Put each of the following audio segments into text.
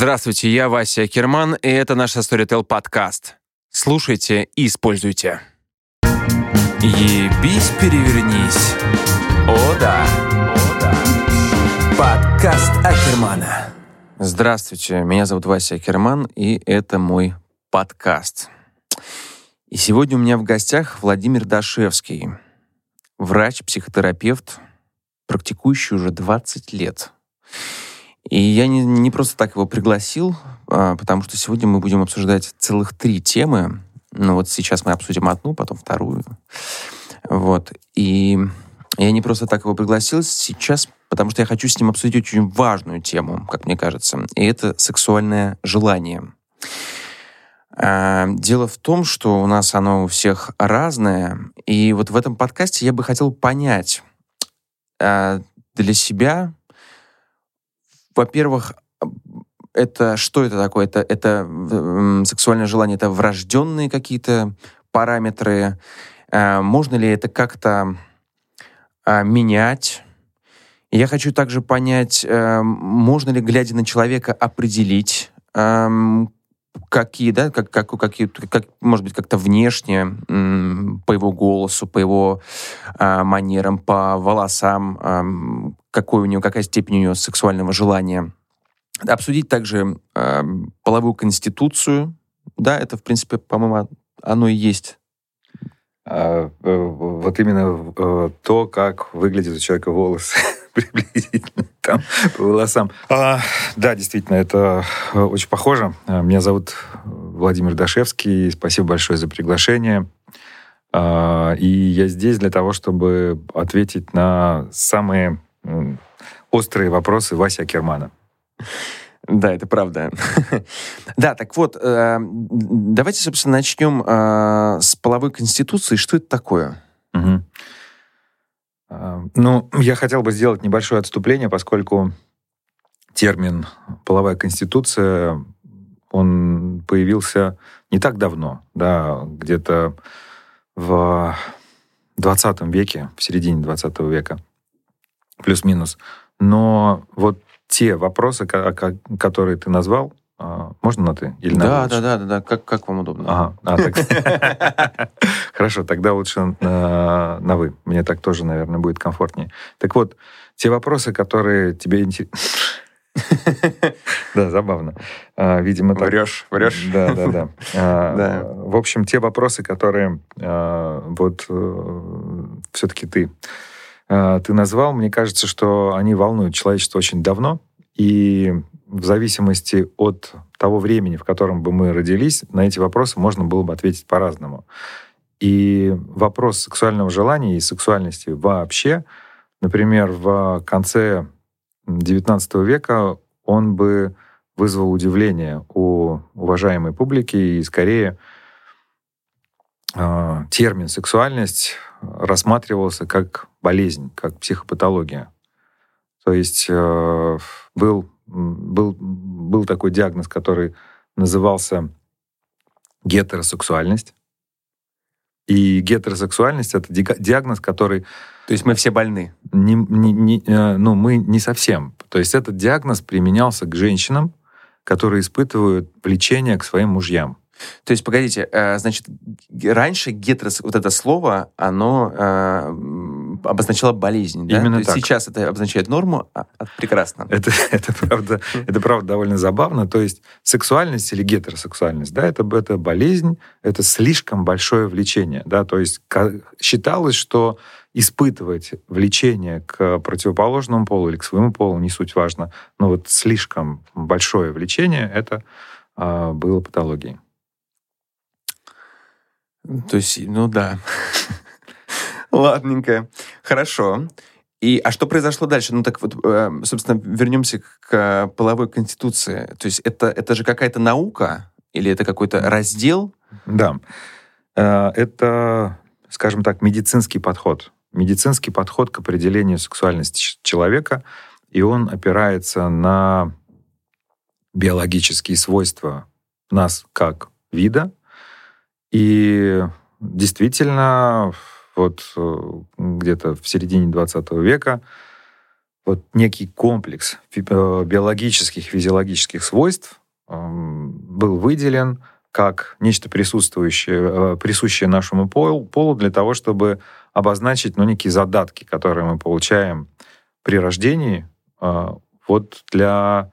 Здравствуйте, я Вася Керман, и это наш Storytel подкаст. Слушайте и используйте. Ебись, перевернись. О да. О да. Подкаст Акермана. Здравствуйте, меня зовут Вася Акерман, и это мой подкаст. И сегодня у меня в гостях Владимир Дашевский, врач-психотерапевт, практикующий уже 20 лет. И я не, не просто так его пригласил, а, потому что сегодня мы будем обсуждать целых три темы. Ну вот сейчас мы обсудим одну, потом вторую. Вот. И я не просто так его пригласил сейчас, потому что я хочу с ним обсудить очень важную тему, как мне кажется. И это сексуальное желание. А, дело в том, что у нас оно у всех разное. И вот в этом подкасте я бы хотел понять а, для себя, во-первых, это что это такое? Это, это сексуальное желание, это врожденные какие-то параметры? Э, можно ли это как-то э, менять? Я хочу также понять, э, можно ли, глядя на человека, определить, эм, какие, да, как, как, какие, как, может быть, как-то внешне, по его голосу, по его э, манерам, по волосам, э, какой у него, какая степень у него сексуального желания. Обсудить также э, половую конституцию. Да, это, в принципе, по-моему, оно и есть. А, э, вот именно э, то, как выглядит у человека волосы приблизительно там по волосам. А, да, действительно, это э, очень похоже. Меня зовут Владимир Дашевский. Спасибо большое за приглашение. А, и я здесь для того, чтобы ответить на самые острые вопросы Вася Кермана. Да, это правда. да, так вот, э, давайте, собственно, начнем э, с половой конституции. Что это такое? Угу. Ну, я хотел бы сделать небольшое отступление, поскольку термин «половая конституция», он появился не так давно, да, где-то в 20 веке, в середине 20 века, плюс-минус. Но вот те вопросы, которые ты назвал, можно на ты или на Да, да, да, да, да. Как, как вам удобно? Ага. А, так... Хорошо, тогда лучше на, на вы. Мне так тоже, наверное, будет комфортнее. Так вот, те вопросы, которые тебе интересны... Да, забавно. А, видимо, так... Врешь, врешь. Да, да, да. да. В общем, те вопросы, которые вот э, все-таки ты ты назвал, мне кажется, что они волнуют человечество очень давно, и в зависимости от того времени, в котором бы мы родились, на эти вопросы можно было бы ответить по-разному. И вопрос сексуального желания и сексуальности вообще, например, в конце XIX века он бы вызвал удивление у уважаемой публики, и скорее э, термин «сексуальность» рассматривался как болезнь, как психопатология. То есть э, был, был, был такой диагноз, который назывался гетеросексуальность. И гетеросексуальность — это диагноз, который... То есть мы все больны? Не, не, не, э, ну, мы не совсем. То есть этот диагноз применялся к женщинам, которые испытывают влечение к своим мужьям. То есть, погодите, э, значит, раньше гетерос, вот это слово, оно э, обозначало болезнь, да? Именно То так. сейчас это обозначает норму, а, а, прекрасно. Это, это, правда, это правда довольно забавно. То есть сексуальность или гетеросексуальность, да, это, это болезнь, это слишком большое влечение, да, то есть считалось, что испытывать влечение к противоположному полу или к своему полу, не суть важно, но вот слишком большое влечение, это а, было патологией. То есть, ну да. Ладненько. Хорошо. И, а что произошло дальше? Ну так вот, э, собственно, вернемся к половой конституции. То есть это, это же какая-то наука или это какой-то раздел? Да. Э, это, скажем так, медицинский подход. Медицинский подход к определению сексуальности человека, и он опирается на биологические свойства нас как вида, и действительно, вот э, где-то в середине 20 века вот некий комплекс э, биологических, физиологических свойств был выделен как нечто присутствующее, присущее нашему полу, полу для того, чтобы обозначить ну, некие задатки, которые мы получаем при рождении, вот для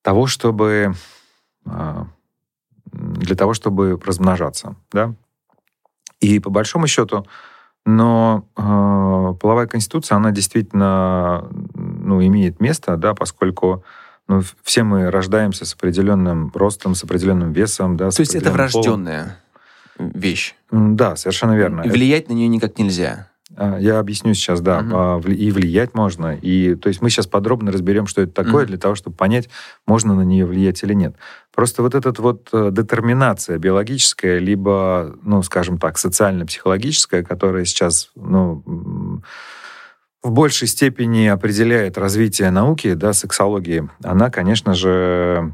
того, чтобы для того, чтобы размножаться, да. И по большому счету, но э, половая конституция, она действительно ну, имеет место, да, поскольку ну, все мы рождаемся с определенным ростом, с определенным весом, да. То есть это врожденная полом. вещь. Да, совершенно верно. И влиять на нее никак нельзя. А, я объясню сейчас, да, угу. и влиять можно. И, то есть мы сейчас подробно разберем, что это такое, угу. для того, чтобы понять, можно на нее влиять или нет. Просто вот эта вот э, детерминация биологическая, либо, ну, скажем так, социально-психологическая, которая сейчас, ну, в большей степени определяет развитие науки, да, сексологии, она, конечно же,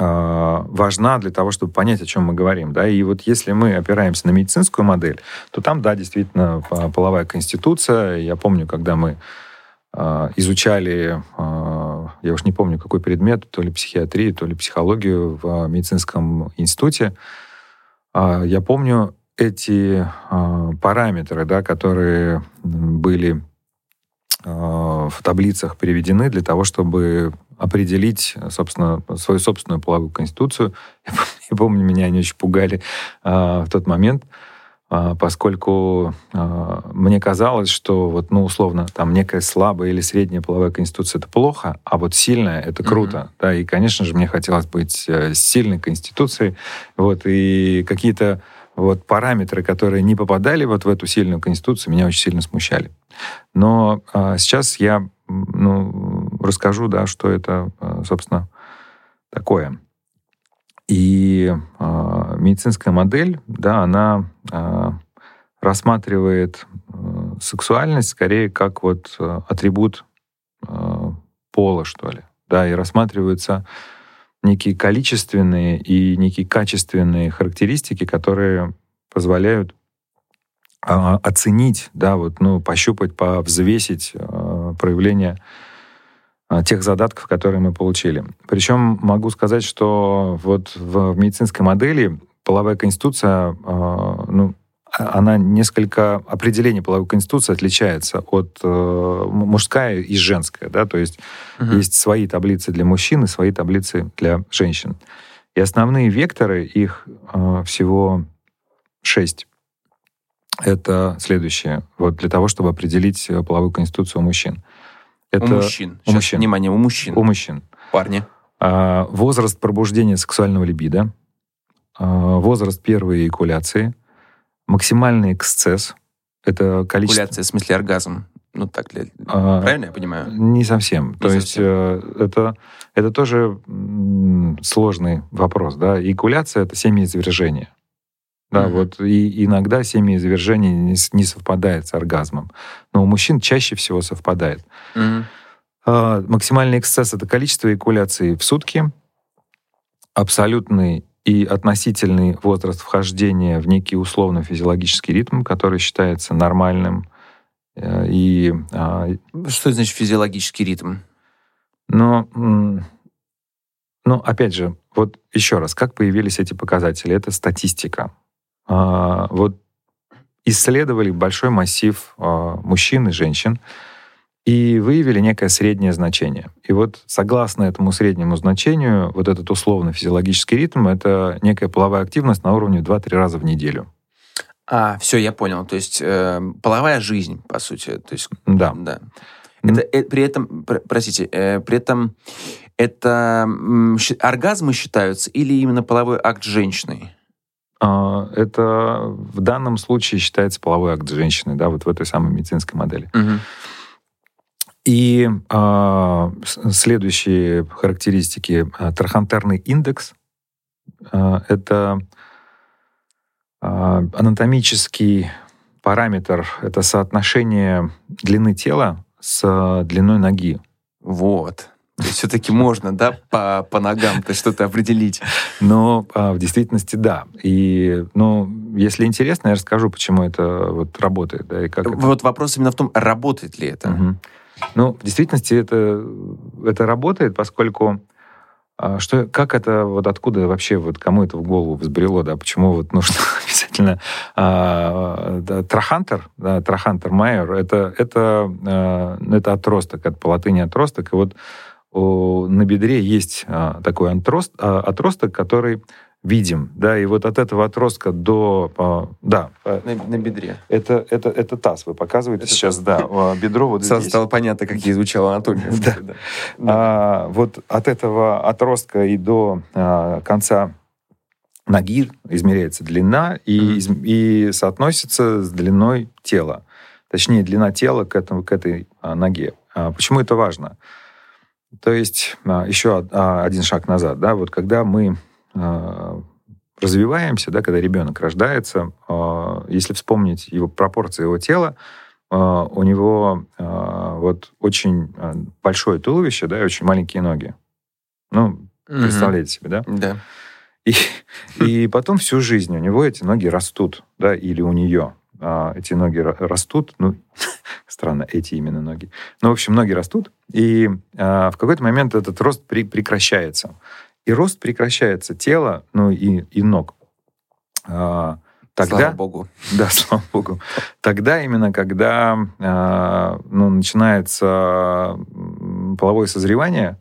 важна для того, чтобы понять, о чем мы говорим. Да? И вот если мы опираемся на медицинскую модель, то там, да, действительно, половая конституция. Я помню, когда мы а, изучали, а, я уж не помню, какой предмет, то ли психиатрию, то ли психологию в медицинском институте, я помню эти параметры, да, которые были в таблицах приведены для того, чтобы определить, собственно, свою собственную половую конституцию. Я помню, меня они очень пугали а, в тот момент, а, поскольку мне казалось, что вот, ну, условно, там некая слабая или средняя половая конституция это плохо, а вот сильная это круто, mm-hmm. да, и, конечно же, мне хотелось быть э, сильной конституцией, вот, и какие-то вот параметры, которые не попадали вот в эту сильную конституцию, меня очень сильно смущали. Но а, сейчас я ну, расскажу, да, что это, а, собственно, такое. И а, медицинская модель, да, она а, рассматривает а, сексуальность скорее как вот а, атрибут а, пола, что ли, да, и рассматриваются некие количественные и некие качественные характеристики, которые позволяют а, оценить, да, вот, ну, пощупать, повзвесить а, проявление а, тех задатков, которые мы получили. Причем могу сказать, что вот в медицинской модели половая конституция, ну, она несколько определение половой конституции отличается от э, мужская и женская, да, то есть угу. есть свои таблицы для мужчин и свои таблицы для женщин. И основные векторы их э, всего шесть. Это следующее. Вот для того, чтобы определить э, половую конституцию у мужчин. Это... У мужчин. У мужчин. Внимание, у мужчин. У мужчин. Парни. А, возраст пробуждения сексуального либидо. А, возраст первой эякуляции максимальный эксцесс. Это количество... Эякуляция, в смысле оргазм. Ну, так для... А, Правильно я понимаю? Не совсем. Не То совсем. есть э, это, это тоже сложный вопрос. Да? Эякуляция — это семяизвержение. Да, mm-hmm. вот и иногда семяизвержение не, не совпадает с оргазмом. Но у мужчин чаще всего совпадает. Mm-hmm. А, максимальный эксцесс — это количество эякуляций в сутки. Абсолютный и относительный возраст вхождения в некий условно-физиологический ритм, который считается нормальным. Э, и, а, Что значит физиологический ритм? Но, ну, опять же, вот еще раз, как появились эти показатели? Это статистика. А, вот исследовали большой массив а, мужчин и женщин, и выявили некое среднее значение. И вот согласно этому среднему значению, вот этот условно-физиологический ритм — это некая половая активность на уровне 2-3 раза в неделю. А, все, я понял. То есть э, половая жизнь, по сути. То есть, да. да. Это, э, при этом, пр простите, э, при этом это э, оргазмы считаются или именно половой акт женщины? А, это в данном случае считается половой акт женщины, да, вот в этой самой медицинской модели. Угу. И э, следующие характеристики. А, трахантерный индекс э, — это э, анатомический параметр, это соотношение длины тела с длиной ноги. Вот. То есть все-таки можно, да, по, по ногам-то что-то определить. Но а, в действительности да. И, ну, если интересно, я расскажу, почему это вот работает. Да, и как вот это... вопрос именно в том, работает ли это. Угу. Ну, в действительности это, это работает, поскольку а, что, как это, вот откуда вообще, вот кому это в голову взбрело, да, почему вот нужно обязательно а, да, трахантер, да, трахантер майер, это, это, а, это отросток, это по латыни отросток, и вот о, на бедре есть такой отрост, отросток, который видим, да, и вот от этого отростка до, а, да. На, на бедре. Это, это, это таз, вы показываете это сейчас, да, бедро вот Сразу стало понятно, как ей звучал Анатолий. Да. да. А, вот от этого отростка и до а, конца ноги измеряется длина и, mm-hmm. и соотносится с длиной тела. Точнее, длина тела к, этому, к этой а, ноге. А, почему это важно? То есть а, еще а, один шаг назад, да, вот когда мы развиваемся, да, когда ребенок рождается, если вспомнить его пропорции его тела, у него вот очень большое туловище, да, и очень маленькие ноги. Ну, представляете себе, да? Да. И, и потом всю жизнь у него эти ноги растут, да, или у нее а, эти ноги растут, ну, странно, эти именно ноги. Ну, в общем, ноги растут, и а, в какой-то момент этот рост при, прекращается. И рост прекращается тела, ну, и, и ног. А, тогда, слава богу. Да, слава богу. Тогда именно, когда а, ну, начинается половое созревание,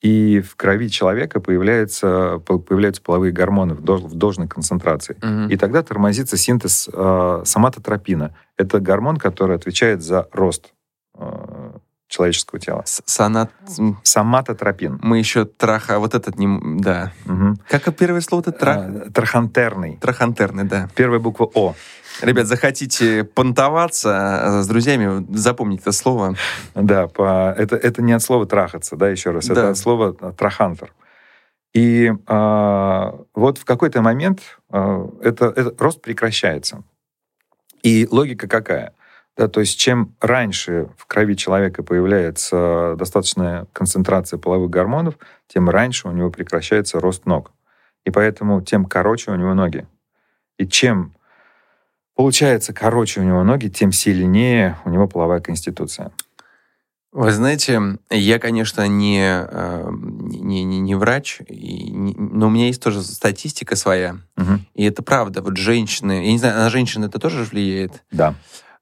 и в крови человека появляются, появляются половые гормоны в, дож, в должной концентрации. Угу. И тогда тормозится синтез э, соматотропина. Это гормон, который отвечает за рост э, человеческого тела. Санат... Соматотропин. Мы еще траха... Вот этот не... Да. Угу. Как первое слово-то? Трах... А, трахантерный. Трахантерный, да. Первая буква О. Ребят, захотите понтоваться с друзьями, запомните это слово. Да, по, это, это не от слова трахаться, да, еще раз, да. это от слова трахантер. И э, вот в какой-то момент э, это, это рост прекращается. И логика какая? Да, то есть чем раньше в крови человека появляется достаточная концентрация половых гормонов, тем раньше у него прекращается рост ног. И поэтому тем короче у него ноги. И чем получается короче у него ноги, тем сильнее у него половая конституция. Вы знаете, я, конечно, не, э, не, не, не врач, и не, но у меня есть тоже статистика своя. Угу. И это правда. Вот женщины, я не знаю, на женщин это тоже влияет? Да.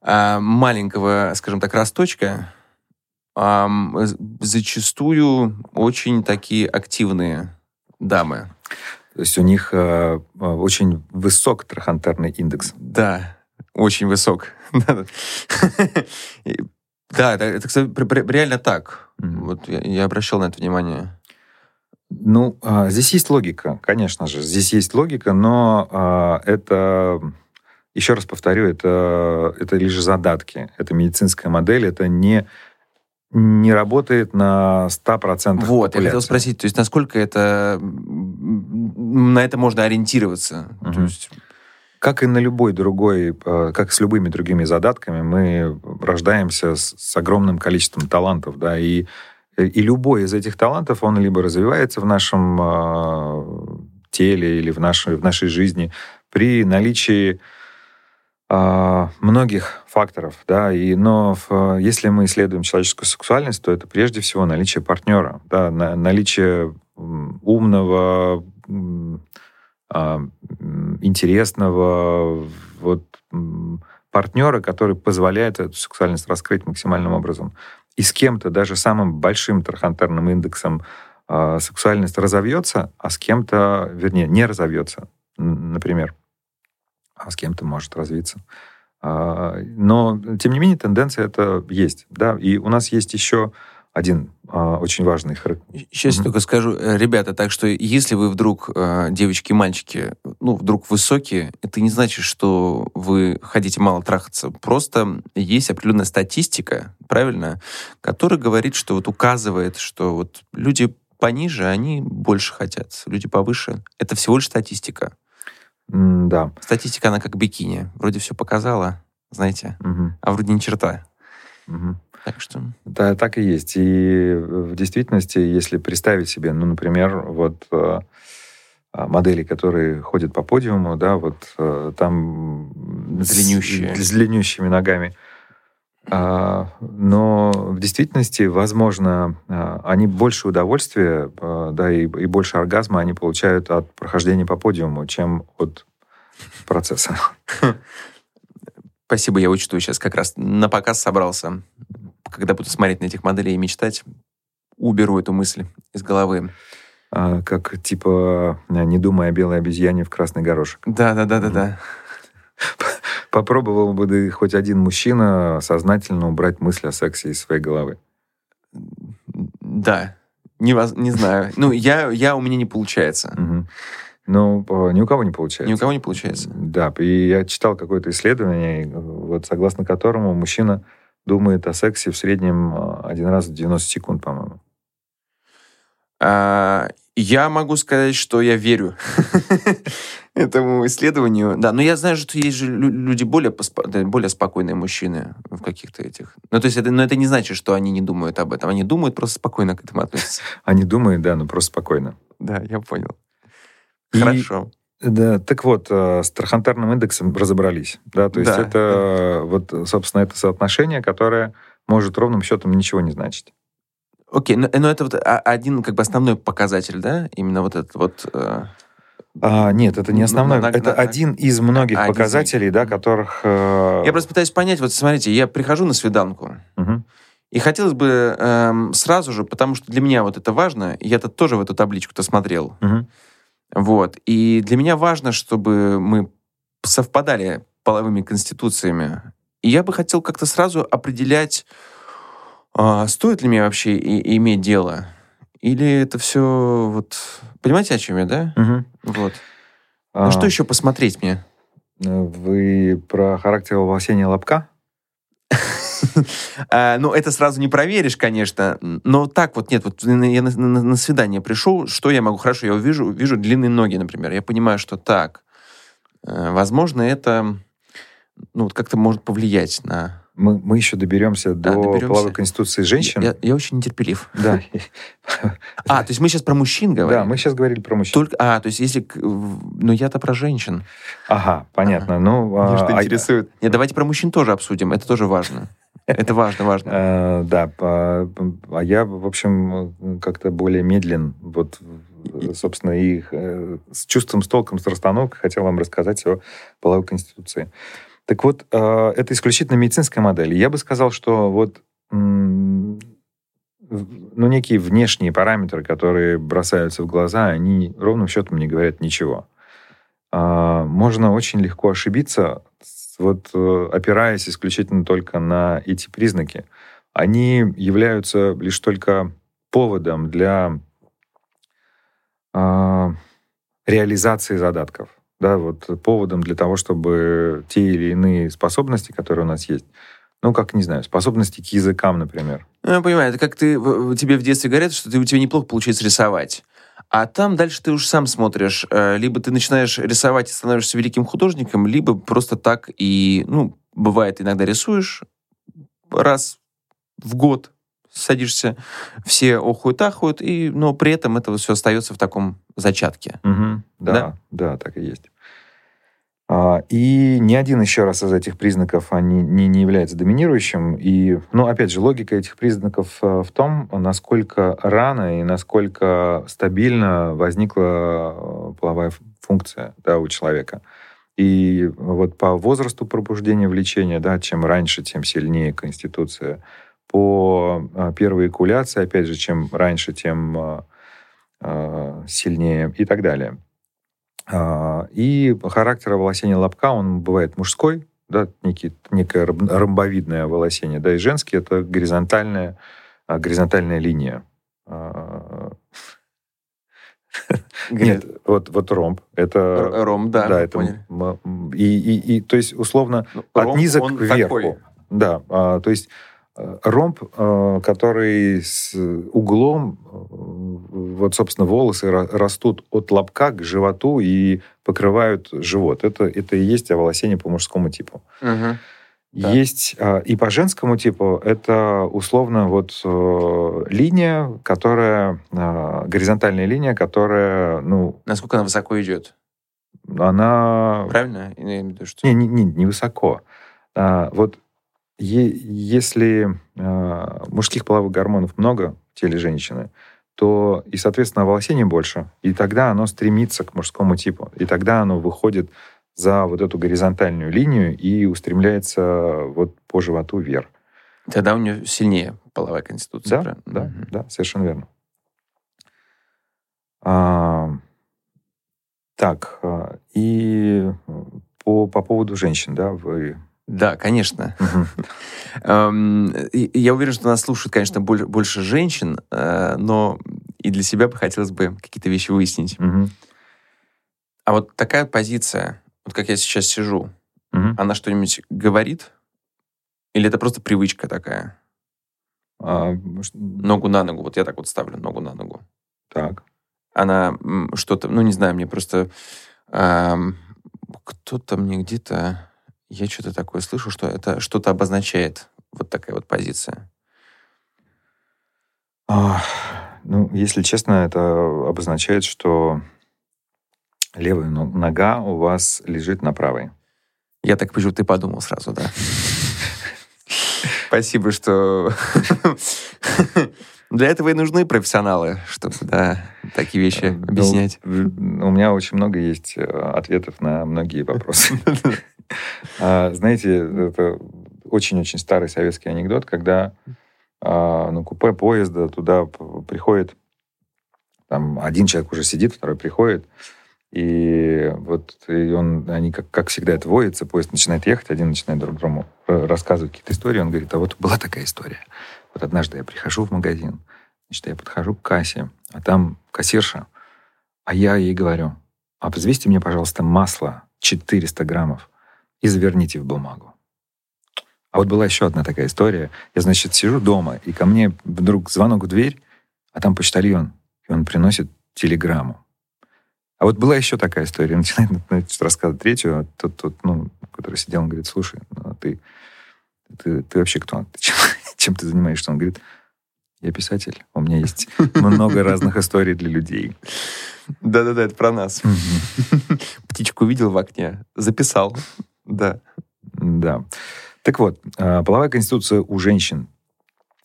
А, маленького, скажем так, росточка зачастую очень такие активные дамы. То есть у них э, э, очень высок трахантерный индекс. Да, очень высок. Да, это, кстати, реально так. Вот я, я обращал на это внимание. Ну, а, здесь есть логика, конечно же. Здесь есть логика, но а, это, еще раз повторю, это, это лишь задатки. Это медицинская модель, это не не работает на 100% Вот, популяции. я хотел спросить, то есть насколько это... На это можно ориентироваться? Угу. То есть... Как и на любой другой, э, как с любыми другими задатками, мы рождаемся с, с огромным количеством талантов, да, и, и любой из этих талантов, он либо развивается в нашем э, теле или в нашей, в нашей жизни при наличии многих факторов, да, и, но в, если мы исследуем человеческую сексуальность, то это прежде всего наличие партнера, да, на, наличие умного, а, интересного вот, партнера, который позволяет эту сексуальность раскрыть максимальным образом. И с кем-то, даже самым большим трахантерным индексом, сексуальность разовьется, а с кем-то, вернее, не разовьется, например, а с кем-то может развиться. Э, но, тем не менее, тенденция это есть. Да? И у нас есть еще один а, очень важный характер. Сейчас mm-hmm. я только скажу, э, ребята, так что если вы вдруг, э, девочки и мальчики, ну, вдруг высокие, это не значит, что вы хотите мало трахаться. Просто есть определенная статистика, правильно, которая говорит, что вот указывает, что вот люди пониже, они больше хотят, люди повыше. Это всего лишь статистика. Mm, да. Статистика, она как бикини. Вроде все показала, знаете, mm-hmm. а вроде ни черта. Mm-hmm. Так что... Да, так и есть. И в действительности, если представить себе, ну, например, вот э, а, модели, которые ходят по подиуму, да, вот э, там... С. С длиннющими ногами. А, но в действительности, возможно, а, они больше удовольствия, а, да, и, и больше оргазма они получают от прохождения по подиуму, чем от процесса. Спасибо, я учту сейчас как раз на показ собрался. Когда буду смотреть на этих моделей и мечтать, уберу эту мысль из головы. А, как типа «не думая о белой обезьяне в красный горошек». Да-да-да-да-да. Попробовал бы хоть один мужчина сознательно убрать мысль о сексе из своей головы? Да. Не, воз... не знаю. Ну, я, я у меня не получается. Угу. Ну, ни у кого не получается. Ни у кого не получается. Да, и я читал какое-то исследование, вот согласно которому мужчина думает о сексе в среднем а, один раз в 90 секунд, по-моему. А, я могу сказать, что я верю этому исследованию. Да, но я знаю, что есть же люди более, более спокойные мужчины в каких-то этих. Ну, то есть, это, но это не значит, что они не думают об этом. Они думают, просто спокойно к этому относятся. Они думают, да, но просто спокойно. Да, я понял. Хорошо. Да, так вот, э, с трахантарным индексом разобрались. Да, то есть да, это, да. вот, собственно, это соотношение, которое может ровным счетом ничего не значить. Окей, но, но это вот один как бы основной показатель, да? Именно вот этот вот... Э... А, нет, это не основной. На, на, это на, один из многих один показателей, да, которых... Э... Я просто пытаюсь понять, вот смотрите, я прихожу на свиданку, угу. и хотелось бы эм, сразу же, потому что для меня вот это важно, я-то тоже в эту табличку-то смотрел, угу. вот, и для меня важно, чтобы мы совпадали половыми конституциями, и я бы хотел как-то сразу определять а стоит ли мне вообще и, иметь дело? Или это все вот... Понимаете, о чем я, да? Угу. Вот. А... Ну что еще посмотреть мне? Вы про характер волосения лобка? А, ну, это сразу не проверишь, конечно. Но так вот, нет, вот я на, свидание пришел, что я могу? Хорошо, я увижу, вижу длинные ноги, например. Я понимаю, что так. Э, возможно, это ну, как-то может повлиять на мы, мы еще доберемся да, до доберемся. половой конституции женщин. Я, я очень нетерпелив. Да. А, то есть мы сейчас про мужчин говорим? Да, мы сейчас говорили про мужчин. Только, а, то есть если... Ну, я-то про женщин. Ага, понятно. Ага. Ну, Меня а, что а, интересует. Нет, давайте про мужчин тоже обсудим. Это тоже важно. Это важно, важно. А, да, а я, в общем, как-то более медлен. Вот, собственно, и э, с чувством, с толком, с расстановкой хотел вам рассказать о половой конституции. Так вот, э, это исключительно медицинская модель. Я бы сказал, что вот ну, некие внешние параметры, которые бросаются в глаза, они ровным счетом не говорят ничего. А, можно очень легко ошибиться, вот э, опираясь исключительно только на эти признаки. Они являются лишь только поводом для а, реализации задатков да, вот поводом для того, чтобы те или иные способности, которые у нас есть, ну, как, не знаю, способности к языкам, например. Ну, я понимаю, это как ты, тебе в детстве говорят, что ты, у тебя неплохо получается рисовать. А там дальше ты уж сам смотришь. Э, либо ты начинаешь рисовать и становишься великим художником, либо просто так и, ну, бывает, иногда рисуешь раз в год, садишься, все охуют, ахуют, и, но при этом это все остается в таком зачатке. Угу, да, да, да, так и есть. А, и ни один еще раз из этих признаков они не, не является доминирующим. И, ну, опять же, логика этих признаков э, в том, насколько рано и насколько стабильно возникла э, половая функция да, у человека. И вот по возрасту пробуждения влечения, да, чем раньше, тем сильнее конституция по а, первой экуляции, опять же, чем раньше, тем а, а, сильнее и так далее. И характер волосения лобка, он бывает мужской, да, некий, некое ромбовидное волосение, да, и женский — это горизонтальная, горизонтальная линия. Нет, вот, вот ромб. Это, ромб, да. Да, это и, и, и, то есть, условно, ну, от низа к верху. Да, то есть ромб, э, который с углом, э, вот, собственно, волосы растут от лобка к животу и покрывают живот. Это, это и есть оволосение по мужскому типу. Угу. Да. Есть и по женскому типу это условно вот линия, которая горизонтальная линия, которая ну насколько она высоко идет? Она правильно? Не, не, не, не высоко. А, вот если э, мужских половых гормонов много в теле женщины, то и, соответственно, волосения больше, и тогда оно стремится к мужскому типу, и тогда оно выходит за вот эту горизонтальную линию и устремляется вот по животу вверх. Тогда у нее сильнее половая конституция. Да, да, угу. да, совершенно верно. А, так, а, и по, по поводу женщин, да, вы... Да, конечно. Эм, я уверен, что нас слушают, конечно, больше женщин, э, но и для себя бы хотелось бы какие-то вещи выяснить. А вот такая позиция, вот как я сейчас сижу, она что-нибудь говорит? Или это просто привычка такая? А, ногу на ногу. Вот я так вот ставлю ногу на ногу. Так. Она что-то, ну, не знаю, мне просто... Эм, кто-то мне где-то... Я что-то такое слышу, что это что-то обозначает. Вот такая вот позиция. А, ну, если честно, это обозначает, что левая нога у вас лежит на правой. Я так почему ты подумал сразу, да? Спасибо, что... Для этого и нужны профессионалы, чтобы да, такие вещи э, объяснять. У меня очень много есть э, ответов на многие вопросы. А, знаете, это очень-очень старый советский анекдот, когда на купе поезда туда приходит, там один человек уже сидит, второй приходит, и вот и он, они, как, как всегда, это воится, поезд начинает ехать, один начинает друг другому э, рассказывать какие-то истории. Он говорит, а вот была такая история. Вот однажды я прихожу в магазин, значит, я подхожу к кассе, а там кассирша, а я ей говорю, а мне, пожалуйста, масло 400 граммов и заверните в бумагу. А вот была еще одна такая история. Я, значит, сижу дома, и ко мне вдруг звонок в дверь, а там почтальон, и он приносит телеграмму. А вот была еще такая история. Начинает значит, рассказывать третью, а тот, тот, ну, который сидел, он говорит, слушай, ну, а ты, ты, ты вообще кто? Ты чем, чем ты занимаешься? Он говорит, я писатель. У меня есть много разных историй для людей. Да-да-да, это про нас. Птичку увидел в окне, записал. Да. Да. Так вот, а, половая конституция у женщин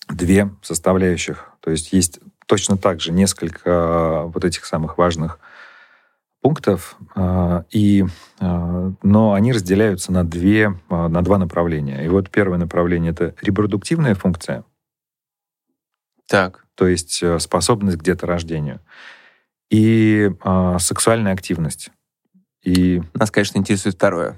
две составляющих. То есть есть точно так же несколько вот этих самых важных пунктов, а, и, а, но они разделяются на, две, а, на два направления. И вот первое направление — это репродуктивная функция. Так. То есть э, способность к деторождению. И э, сексуальная активность. И... Нас, конечно, интересует второе.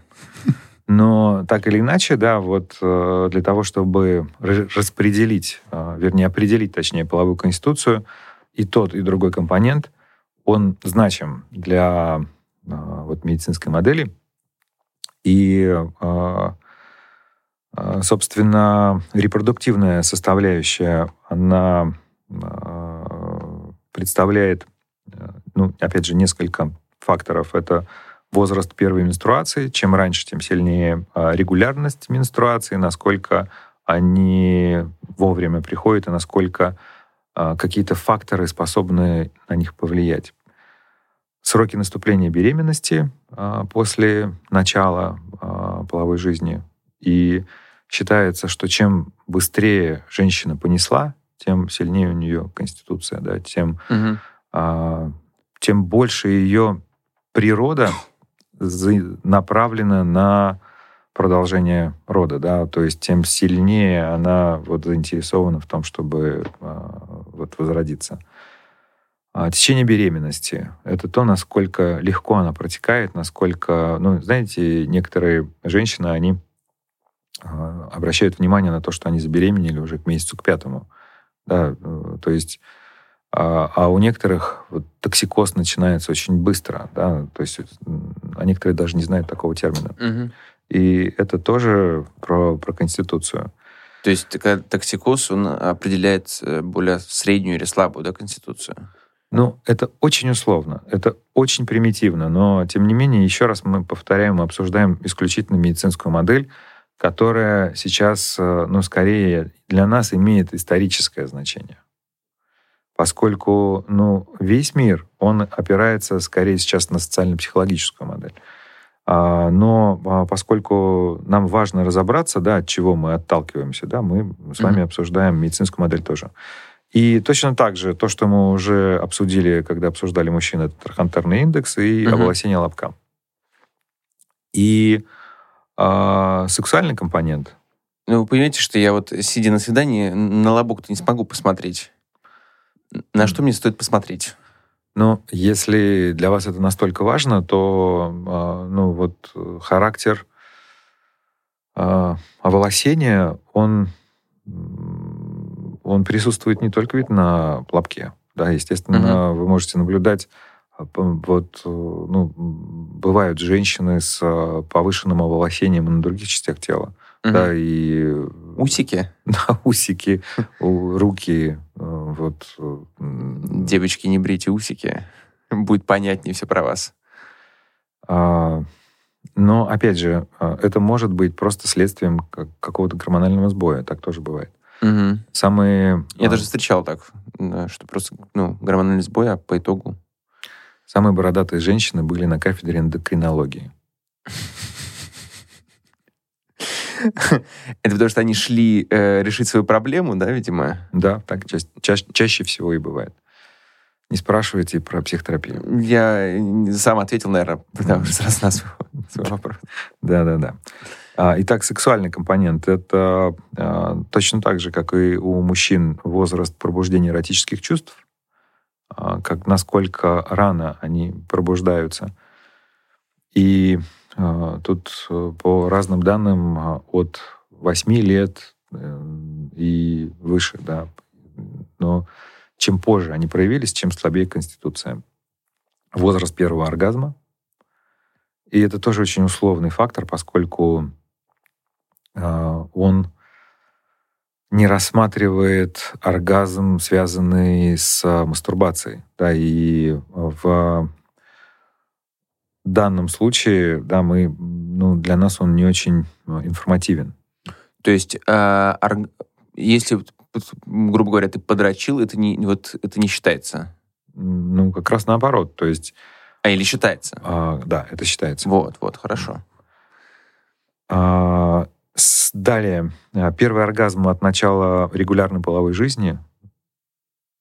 Но так или иначе, да, вот э, для того, чтобы распределить, вернее, определить, точнее, половую конституцию, и тот, и другой компонент — он значим для а, вот, медицинской модели. И, а, а, собственно, репродуктивная составляющая, она представляет, ну, опять же, несколько факторов. Это возраст первой менструации. Чем раньше, тем сильнее регулярность менструации, насколько они вовремя приходят и насколько какие-то факторы способны на них повлиять. Сроки наступления беременности а, после начала а, половой жизни. И считается, что чем быстрее женщина понесла, тем сильнее у нее конституция, да, тем, угу. тем больше ее природа направлена на продолжение рода, да, то есть тем сильнее она вот заинтересована в том, чтобы а, вот возродиться. А течение беременности — это то, насколько легко она протекает, насколько, ну, знаете, некоторые женщины, они а, обращают внимание на то, что они забеременели уже к месяцу к пятому, да, э, то есть а, а у некоторых вот, токсикоз начинается очень быстро, да, то есть а некоторые даже не знают такого термина. Угу. И это тоже про, про Конституцию. То есть токсикоз, он определяет э, более среднюю или слабую да, Конституцию? Ну, это очень условно, это очень примитивно, но, тем не менее, еще раз мы повторяем, мы обсуждаем исключительно медицинскую модель, которая сейчас, э, ну, скорее для нас имеет историческое значение. Поскольку, ну, весь мир, он опирается скорее сейчас на социально-психологическую модель. А, но а, поскольку нам важно разобраться, да, от чего мы отталкиваемся, да, мы с вами mm-hmm. обсуждаем медицинскую модель тоже. И точно так же то, что мы уже обсудили, когда обсуждали мужчин, это трахантерный индекс и mm-hmm. оволосение лобка. И э, сексуальный компонент. Ну, вы понимаете, что я вот, сидя на свидании, на лобок-то не смогу посмотреть. На что мне стоит посмотреть? Ну, если для вас это настолько важно, то, э, ну, вот характер э, оволосения, он, он присутствует не только ведь на лобке. Да, естественно, угу. вы можете наблюдать вот, ну, бывают женщины с повышенным оволосением на других частях тела. Угу. Да, и... Усики? Да, усики, руки, вот... Девочки, не брите усики. Будет понятнее все про вас. А, но, опять же, а, это может быть просто следствием какого-то гормонального сбоя. Так тоже бывает. Угу. Самые... Я а, даже встречал так, что просто ну, гормональный сбой, а по итогу... Самые бородатые женщины были на кафедре эндокринологии. Это потому что они шли э, решить свою проблему, да, видимо? Да, так ча- ча- чаще всего и бывает. Не спрашивайте про психотерапию. Я сам ответил, наверное, потому что сразу на свой, свой вопрос. Да-да-да. А, итак, сексуальный компонент. Это а, точно так же, как и у мужчин возраст пробуждения эротических чувств, а, как насколько рано они пробуждаются. И тут э, по разным данным от 8 лет э, и выше, да. Но чем позже они проявились, чем слабее конституция. Возраст первого оргазма. И это тоже очень условный фактор, поскольку он не рассматривает оргазм, связанный с мастурбацией. Да, и в данном случае, да, мы, ну, для нас он не очень информативен. То есть, э, если, грубо говоря, ты подрочил, это не, вот, это не считается? Ну, как раз наоборот. То есть... А, или считается? А, да, это считается. Вот, вот, хорошо. А, далее, а, первый оргазм от начала регулярной половой жизни.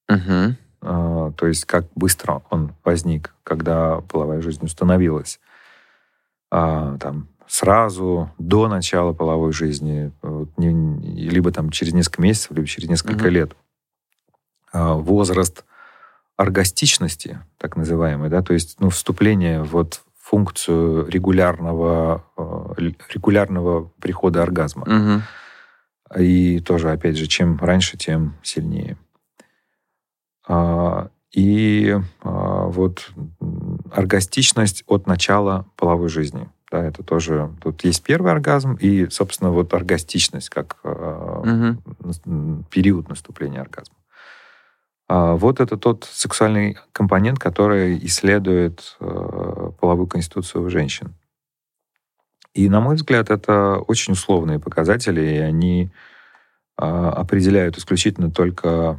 Угу. А, то есть как быстро он возник, когда половая жизнь установилась. А, там, сразу, до начала половой жизни, вот, не, либо там через несколько месяцев, либо через несколько mm-hmm. лет. А, возраст оргастичности, так называемый, да, то есть ну, вступление вот функцию регулярного, регулярного прихода оргазма. Угу. И тоже, опять же, чем раньше, тем сильнее. А, и а, вот оргастичность от начала половой жизни. Да, это тоже... Тут есть первый оргазм и, собственно, вот оргастичность как угу. период наступления оргазма. Вот это тот сексуальный компонент, который исследует половую конституцию у женщин. И, на мой взгляд, это очень условные показатели, и они определяют исключительно только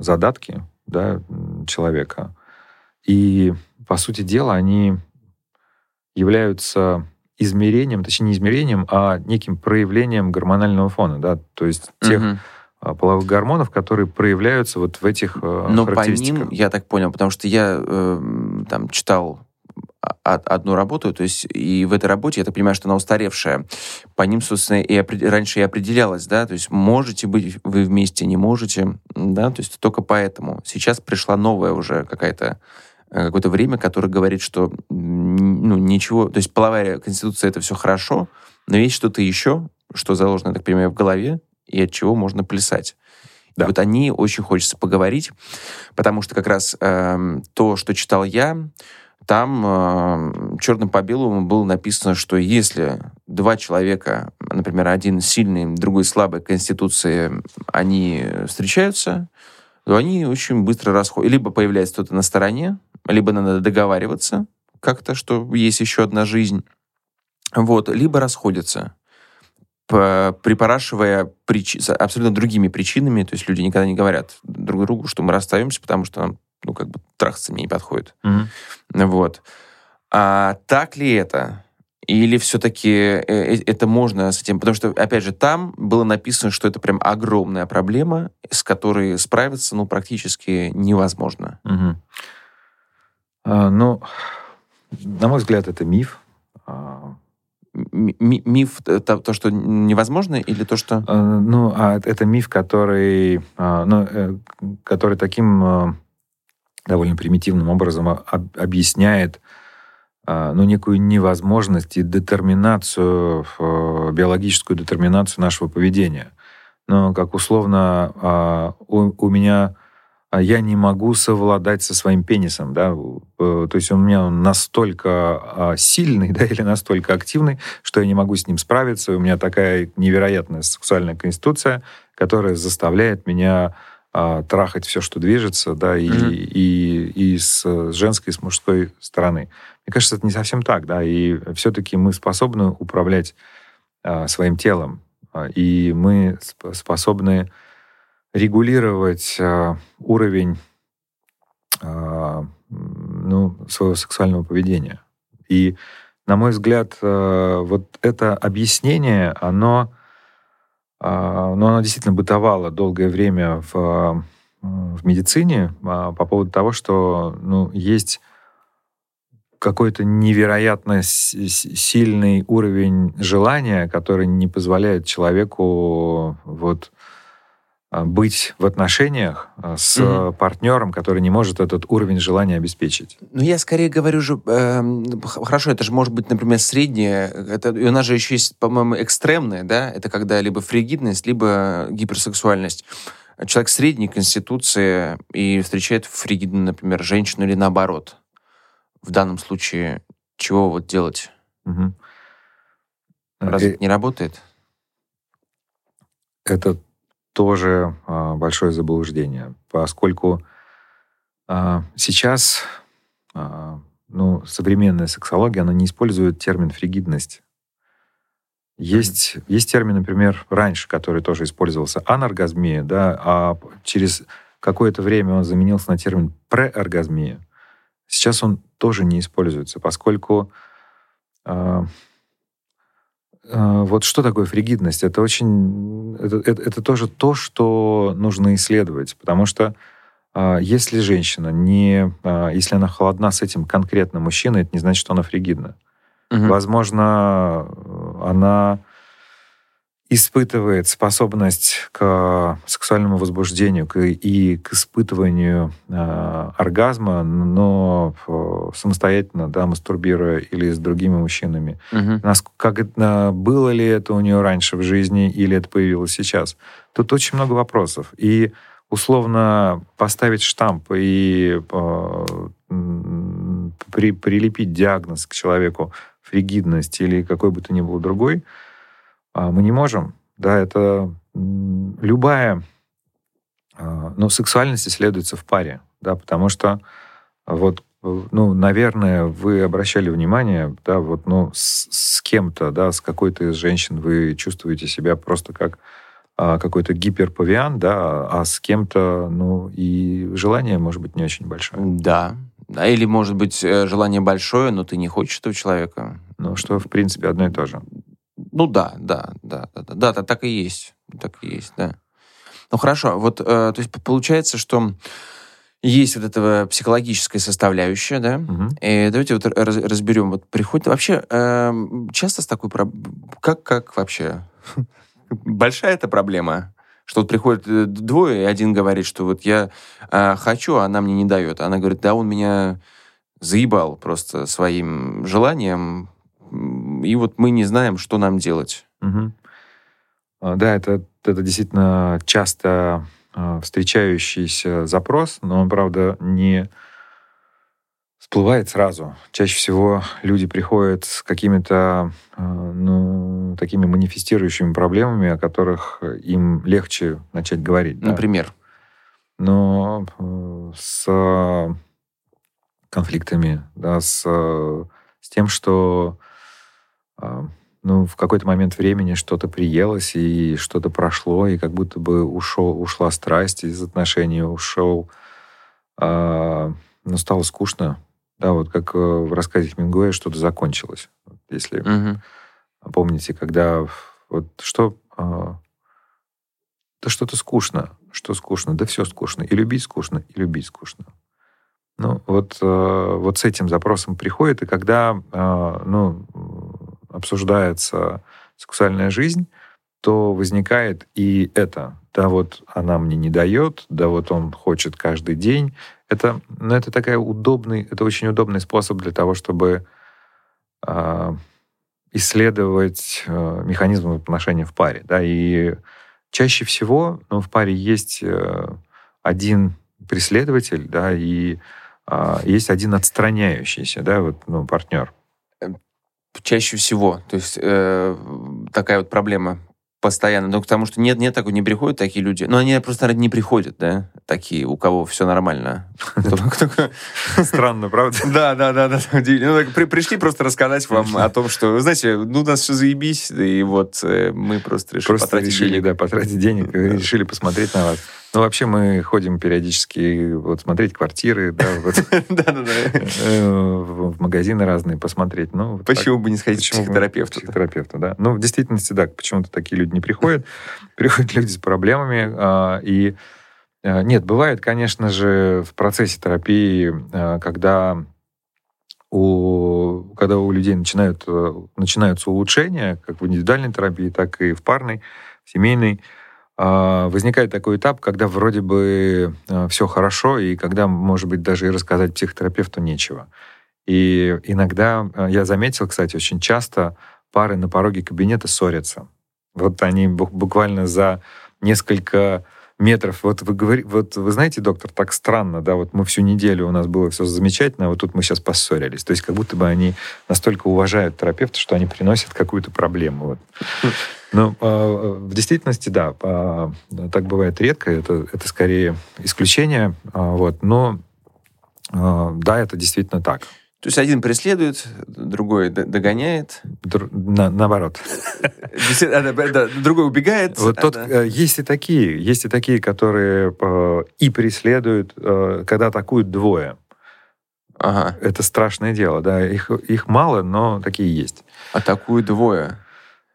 задатки да, человека. И, по сути дела, они являются измерением, точнее не измерением, а неким проявлением гормонального фона, да, то есть тех угу. Половых гормонов, которые проявляются вот в этих э, Но по ним, я так понял, потому что я э, там читал одну работу, то есть и в этой работе, я так понимаю, что она устаревшая. По ним, собственно, и раньше и определялось, да, то есть можете быть вы вместе, не можете, да, то есть только поэтому. Сейчас пришла новая уже какая-то э, какое-то время, которое говорит, что ну, ничего, то есть половая конституция это все хорошо, но есть что-то еще, что заложено, я так понимаю, в голове, и от чего можно плясать. Да. И вот они очень хочется поговорить, потому что как раз э, то, что читал я, там э, черным по белому было написано, что если два человека, например, один сильный, другой слабый конституции, они встречаются, то они очень быстро расходят. Либо появляется кто-то на стороне, либо надо договариваться как-то, что есть еще одна жизнь. Вот, либо расходятся припорашивая прич... абсолютно другими причинами. То есть люди никогда не говорят друг другу, что мы расстаемся, потому что нам ну, как бы трахаться мне не подходит. Mm-hmm. Вот. А так ли это? Или все-таки э, э, это можно с этим... Потому что, опять же, там было написано, что это прям огромная проблема, с которой справиться, ну, практически невозможно. Угу. А, ну, на мой взгляд, это миф. А, миф то, то, что невозможно, или то, что... А, ну, а это миф, который, а, ну, э, который таким а, довольно примитивным образом объясняет ну, некую невозможность и детерминацию, биологическую детерминацию нашего поведения. Но как условно у, у меня а я не могу совладать со своим пенисом, да, э, то есть у меня он настолько а, сильный, да, или настолько активный, что я не могу с ним справиться, у меня такая невероятная сексуальная конституция, которая заставляет меня а, трахать все, что движется, да, и, mm-hmm. и, и с женской, и с мужской стороны. Мне кажется, это не совсем так, да, и все-таки мы способны управлять а, своим телом, и мы способны регулировать э, уровень э, ну, своего сексуального поведения. И, на мой взгляд, э, вот это объяснение, оно, э, ну, оно действительно бытовало долгое время в, в медицине э, по поводу того, что ну, есть какой-то невероятно сильный уровень желания, который не позволяет человеку вот а, быть в отношениях а, с угу. партнером, который не может этот уровень желания обеспечить. Ну, я скорее говорю же, э, хорошо, это же может быть, например, среднее, это, и у нас же еще есть, по-моему, экстремное, да, это когда либо фригидность, либо гиперсексуальность. Человек средней конституции и встречает фригидную, например, женщину или наоборот. В данном случае чего вот делать? Угу. Разве это не работает? Это тоже а, большое заблуждение, поскольку а, сейчас а, ну, современная сексология, она не использует термин фригидность. Есть, mm-hmm. есть термин, например, раньше, который тоже использовался, аноргазмия, да, а через какое-то время он заменился на термин преоргазмия. Сейчас он тоже не используется, поскольку вот что такое фригидность? Это очень... Это, это, это тоже то, что нужно исследовать, потому что а, если женщина не... А, если она холодна с этим конкретно мужчиной, это не значит, что она фригидна. Угу. Возможно, она испытывает способность к сексуальному возбуждению к, и к испытыванию э, оргазма, но э, самостоятельно, да, мастурбируя или с другими мужчинами. Угу. Нас, как, э, было ли это у нее раньше в жизни или это появилось сейчас? Тут очень много вопросов. И условно поставить штамп и э, при, прилепить диагноз к человеку фригидность или какой бы то ни был другой – мы не можем. Да, это любая а, ну, сексуальность исследуется в паре, да, потому что вот, ну, наверное, вы обращали внимание, да, вот, ну, с, с кем-то, да, с какой-то из женщин вы чувствуете себя просто как а, какой-то гиперпавиан, да, а с кем-то, ну, и желание может быть не очень большое. Да, да, или, может быть, э, желание большое, но ты не хочешь этого человека. Ну, что, в принципе, одно и то же. Ну да, да, да, да, да, да, так и есть, так и есть, да. Ну хорошо, вот, э, то есть получается, что есть вот эта психологическая составляющая, да. Угу. И давайте вот раз, разберем. Вот приходит вообще э, часто с такой как как вообще большая эта проблема, что вот приходит э, двое, и один говорит, что вот я э, хочу, а она мне не дает. Она говорит, да, он меня заебал просто своим желанием и вот мы не знаем, что нам делать. Угу. Да, это, это действительно часто а, встречающийся запрос, но он, правда, не всплывает сразу. Чаще всего люди приходят с какими-то а, ну, такими манифестирующими проблемами, о которых им легче начать говорить. Например? Да? Но с конфликтами, да, с, с тем, что ну, в какой-то момент времени что-то приелось, и что-то прошло, и как будто бы ушел, ушла страсть из отношений, ушел... Э, ну, стало скучно. Да, вот как э, в рассказе Хемингуэя что-то закончилось. если угу. помните, когда вот что... Э, да что-то скучно. Что скучно? Да все скучно. И любить скучно, и любить скучно. Ну, вот, э, вот с этим запросом приходит, и когда э, ну, обсуждается сексуальная жизнь, то возникает и это. Да, вот она мне не дает, да, вот он хочет каждый день. Это, ну, это такая удобный, это очень удобный способ для того, чтобы э, исследовать э, механизмы отношений в паре. Да, и чаще всего ну, в паре есть э, один преследователь, да, и а, есть один отстраняющийся, да, вот, ну, партнер. Чаще всего. То есть э, такая вот проблема постоянно. Ну, потому что нет, нет, такой не приходят такие люди. Но они просто не приходят, да, такие, у кого все нормально. Странно, правда? Да, да, да, да. Ну, пришли просто рассказать вам о том, что, знаете, ну, у нас все заебись, и вот э, мы просто решили потратить денег. да, потратить денег, решили посмотреть на вас. Ну, вообще мы ходим периодически вот смотреть квартиры, да, э, в магазины разные посмотреть. Ну, почему бы не сходить к психотерапевту? Психотерапевту, да. Ну, в действительности, да, почему-то такие люди не приходят. Приходят люди с проблемами, а, и а, нет, бывает, конечно же, в процессе терапии, а, когда у, когда у людей начинают, э, начинаются улучшения, как в индивидуальной терапии, так и в парной, в семейной, возникает такой этап, когда вроде бы а, все хорошо, и когда, может быть, даже и рассказать психотерапевту нечего. И иногда, а, я заметил, кстати, очень часто пары на пороге кабинета ссорятся. Вот они буквально за несколько метров. Вот вы говорите, вот вы знаете, доктор, так странно, да, вот мы всю неделю у нас было все замечательно, а вот тут мы сейчас поссорились. То есть как будто бы они настолько уважают терапевта, что они приносят какую-то проблему. Вот. Но э, в действительности, да, э, так бывает редко, это, это скорее исключение, э, вот, но да, это действительно так. То есть один преследует, другой догоняет. Дру, на, наоборот. Другой убегает. Вот тот, э, есть и такие, есть и такие, которые э, и преследуют, э, когда атакуют двое. Ага. Это страшное дело, да. Их, их мало, но такие есть. Атакуют двое.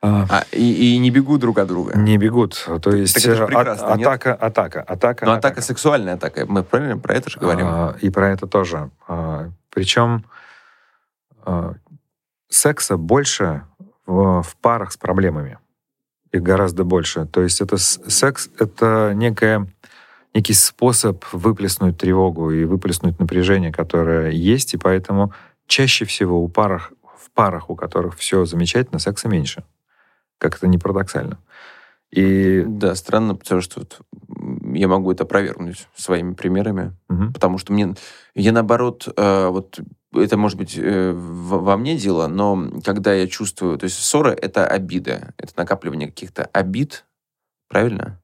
А, а, и, и не бегут друг от друга. Не бегут. То есть так это а, атака, нет? атака, атака. Но атака. атака сексуальная атака. Мы правильно про это же говорим. А, и про это тоже. А, причем а, секса больше в, в парах с проблемами. Их гораздо больше. То есть это секс — это некая, некий способ выплеснуть тревогу и выплеснуть напряжение, которое есть, и поэтому чаще всего у парах, в парах, у которых все замечательно, секса меньше. Как это не парадоксально. И... Да, странно, потому что вот я могу это опровергнуть своими примерами, угу. потому что мне, я наоборот, э, вот это может быть э, во мне дело, но когда я чувствую, то есть ссора это обида, это накапливание каких-то обид, правильно?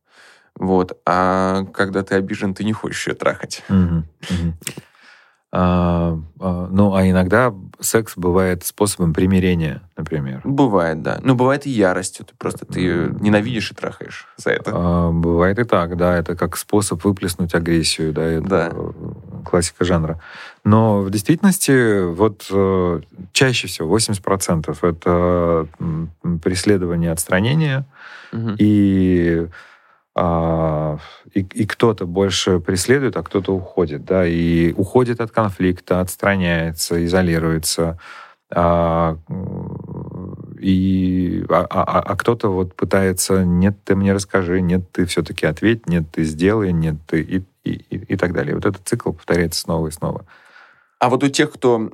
Вот, а когда ты обижен, ты не хочешь ее трахать. Угу. Угу. А, а, ну, а иногда секс бывает способом примирения, например. Бывает, да. Ну, бывает и яростью. Ты просто ты ее ненавидишь и трахаешь за это. А, бывает и так, да. Это как способ выплеснуть агрессию, да. Это да. классика жанра. Но в действительности вот э, чаще всего 80% это преследование отстранения угу. и и, и кто-то больше преследует, а кто-то уходит, да, и уходит от конфликта, отстраняется, изолируется, а, и, а, а, а кто-то вот пытается, нет, ты мне расскажи, нет, ты все-таки ответь, нет, ты сделай, нет, ты и, и, и, и так далее. Вот этот цикл повторяется снова и снова. А вот у тех, кто...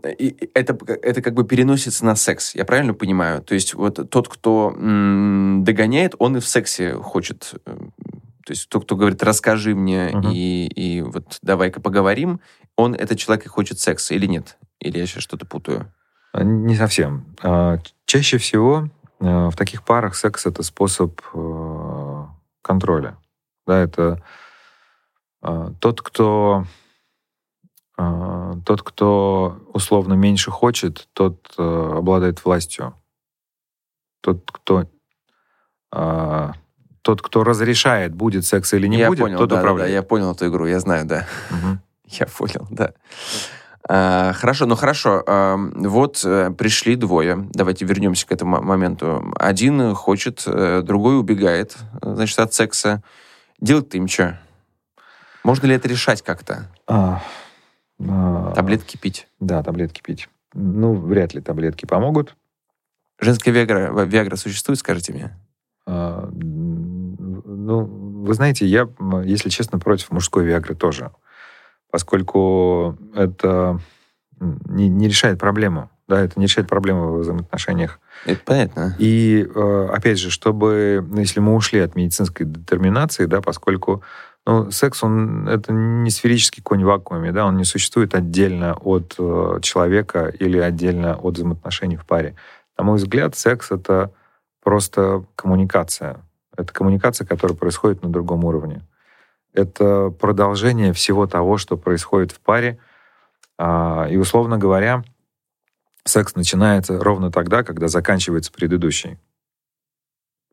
Это, это как бы переносится на секс, я правильно понимаю? То есть вот тот, кто догоняет, он и в сексе хочет... То есть тот, кто говорит, расскажи мне uh-huh. и, и вот давай-ка поговорим, он, этот человек и хочет секса или нет? Или я сейчас что-то путаю? А, не совсем. А, чаще всего э, в таких парах секс — это способ э, контроля. Да, это тот, кто а, тот, кто условно меньше хочет, тот э, обладает властью. Тот, кто тот, кто разрешает, будет секс или не я будет, понял, тот да, управляет. Да, я понял эту игру, я знаю, да. Угу. Я понял, да. А, хорошо, ну хорошо. А, вот а, пришли двое. Давайте вернемся к этому моменту. Один хочет, а, другой убегает, значит, от секса. Делать-то им что? Можно ли это решать как-то? А, а, таблетки пить? Да, таблетки пить. Ну, вряд ли таблетки помогут. Женская виагра, виагра существует, скажите мне? А, ну, вы знаете, я, если честно, против мужской виагры тоже. Поскольку это не, не решает проблему. Да, это не решает проблему в взаимоотношениях. Это понятно. И, э, опять же, чтобы, ну, если мы ушли от медицинской детерминации, да, поскольку ну, секс, он это не сферический конь в вакууме, да, он не существует отдельно от э, человека или отдельно от взаимоотношений в паре. На мой взгляд, секс — это просто коммуникация. Это коммуникация, которая происходит на другом уровне. Это продолжение всего того, что происходит в паре. А, и, условно говоря, секс начинается ровно тогда, когда заканчивается предыдущий.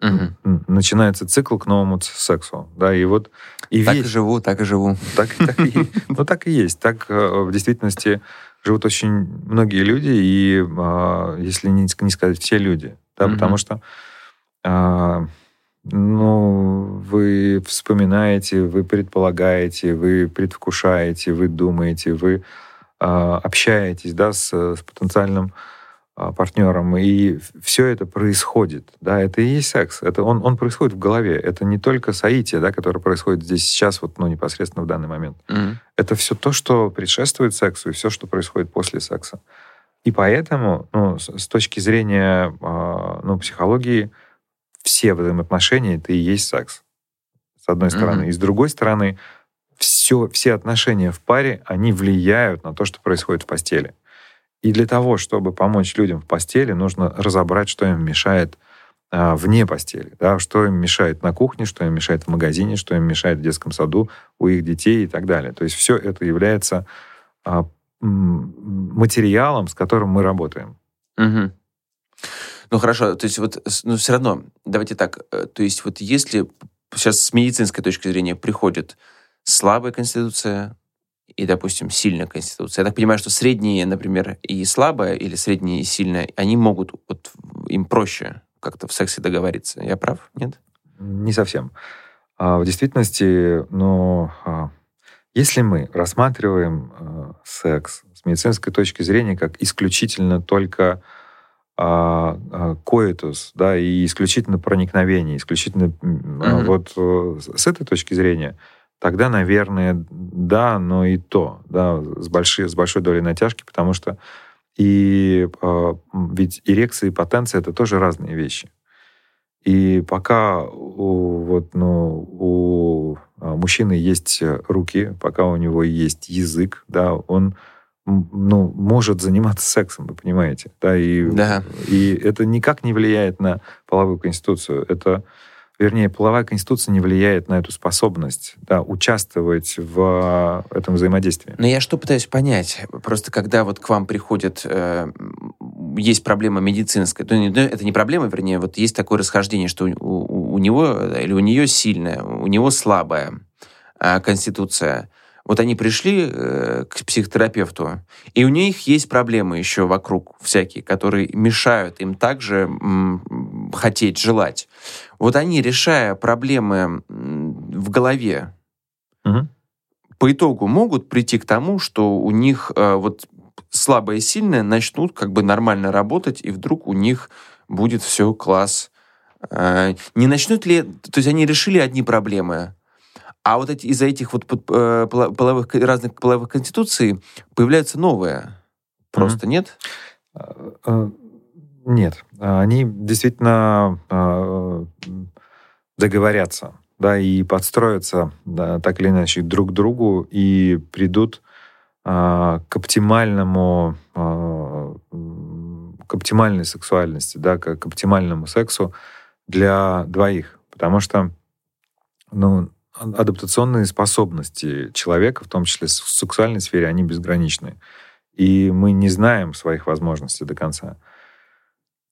Угу. Начинается цикл к новому сексу. Да, и вот и так весь... и живу, так и живу. Так, так и, ну, так и есть. Так э, в действительности живут очень многие люди, и а, если не, не сказать все люди, да, угу. потому что а, ну, вы вспоминаете, вы предполагаете, вы предвкушаете, вы думаете, вы а, общаетесь, да, с, с потенциальным а, партнером, и все это происходит, да, это и есть секс, это он, он происходит в голове, это не только соитие, да, которое происходит здесь сейчас, вот, ну, непосредственно в данный момент. Mm-hmm. Это все то, что предшествует сексу, и все, что происходит после секса. И поэтому, ну, с, с точки зрения, э, ну, психологии, все взаимоотношения — это и есть секс, с одной стороны. Mm-hmm. И с другой стороны, все, все отношения в паре, они влияют на то, что происходит в постели. И для того, чтобы помочь людям в постели, нужно разобрать, что им мешает а, вне постели, да, что им мешает на кухне, что им мешает в магазине, что им мешает в детском саду у их детей и так далее. То есть все это является а, материалом, с которым мы работаем. Угу. Ну хорошо, то есть вот, ну все равно, давайте так, э, то есть вот если сейчас с медицинской точки зрения приходит слабая конституция, и, допустим, сильная конституция. Я так понимаю, что средние, например, и слабая, или средние и сильная, они могут, вот им проще как-то в сексе договориться. Я прав, нет? Не совсем. А, в действительности, ну, а, если мы рассматриваем а, секс с медицинской точки зрения как исключительно только коитус, да, и исключительно проникновение, исключительно mm-hmm. вот э, с этой точки зрения, тогда, наверное, да, но и то, да, с, большой, с большой долей натяжки, потому что и ведь эрекция и потенция это тоже разные вещи. И пока у, вот, ну, у а, мужчины есть руки, пока у него есть язык, да, он ну, может заниматься сексом, вы понимаете, да, и, да. и это никак не влияет на половую конституцию. Это вернее, половая конституция не влияет на эту способность да, участвовать в этом взаимодействии. Но я что пытаюсь понять? Просто когда вот к вам приходит, э, есть проблема медицинская, то это не проблема, вернее, вот есть такое расхождение, что у, у, у него или у нее сильная, у него слабая э, конституция. Вот они пришли э, к психотерапевту, и у них есть проблемы еще вокруг всякие, которые мешают им также м, хотеть, желать. Вот они, решая проблемы в голове, угу. по итогу могут прийти к тому, что у них э, вот слабое и сильное начнут как бы нормально работать, и вдруг у них будет все класс. Э, не начнут ли... То есть они решили одни проблемы, а вот эти, из-за этих вот э, половых, разных половых конституций появляются новые. Просто mm-hmm. нет? А, а, нет. Они действительно договорятся, да, и подстроятся да, так или иначе друг к другу и придут к оптимальному к оптимальной сексуальности, да, к, к оптимальному сексу для двоих. Потому что ну, адаптационные способности человека, в том числе в сексуальной сфере, они безграничны. И мы не знаем своих возможностей до конца.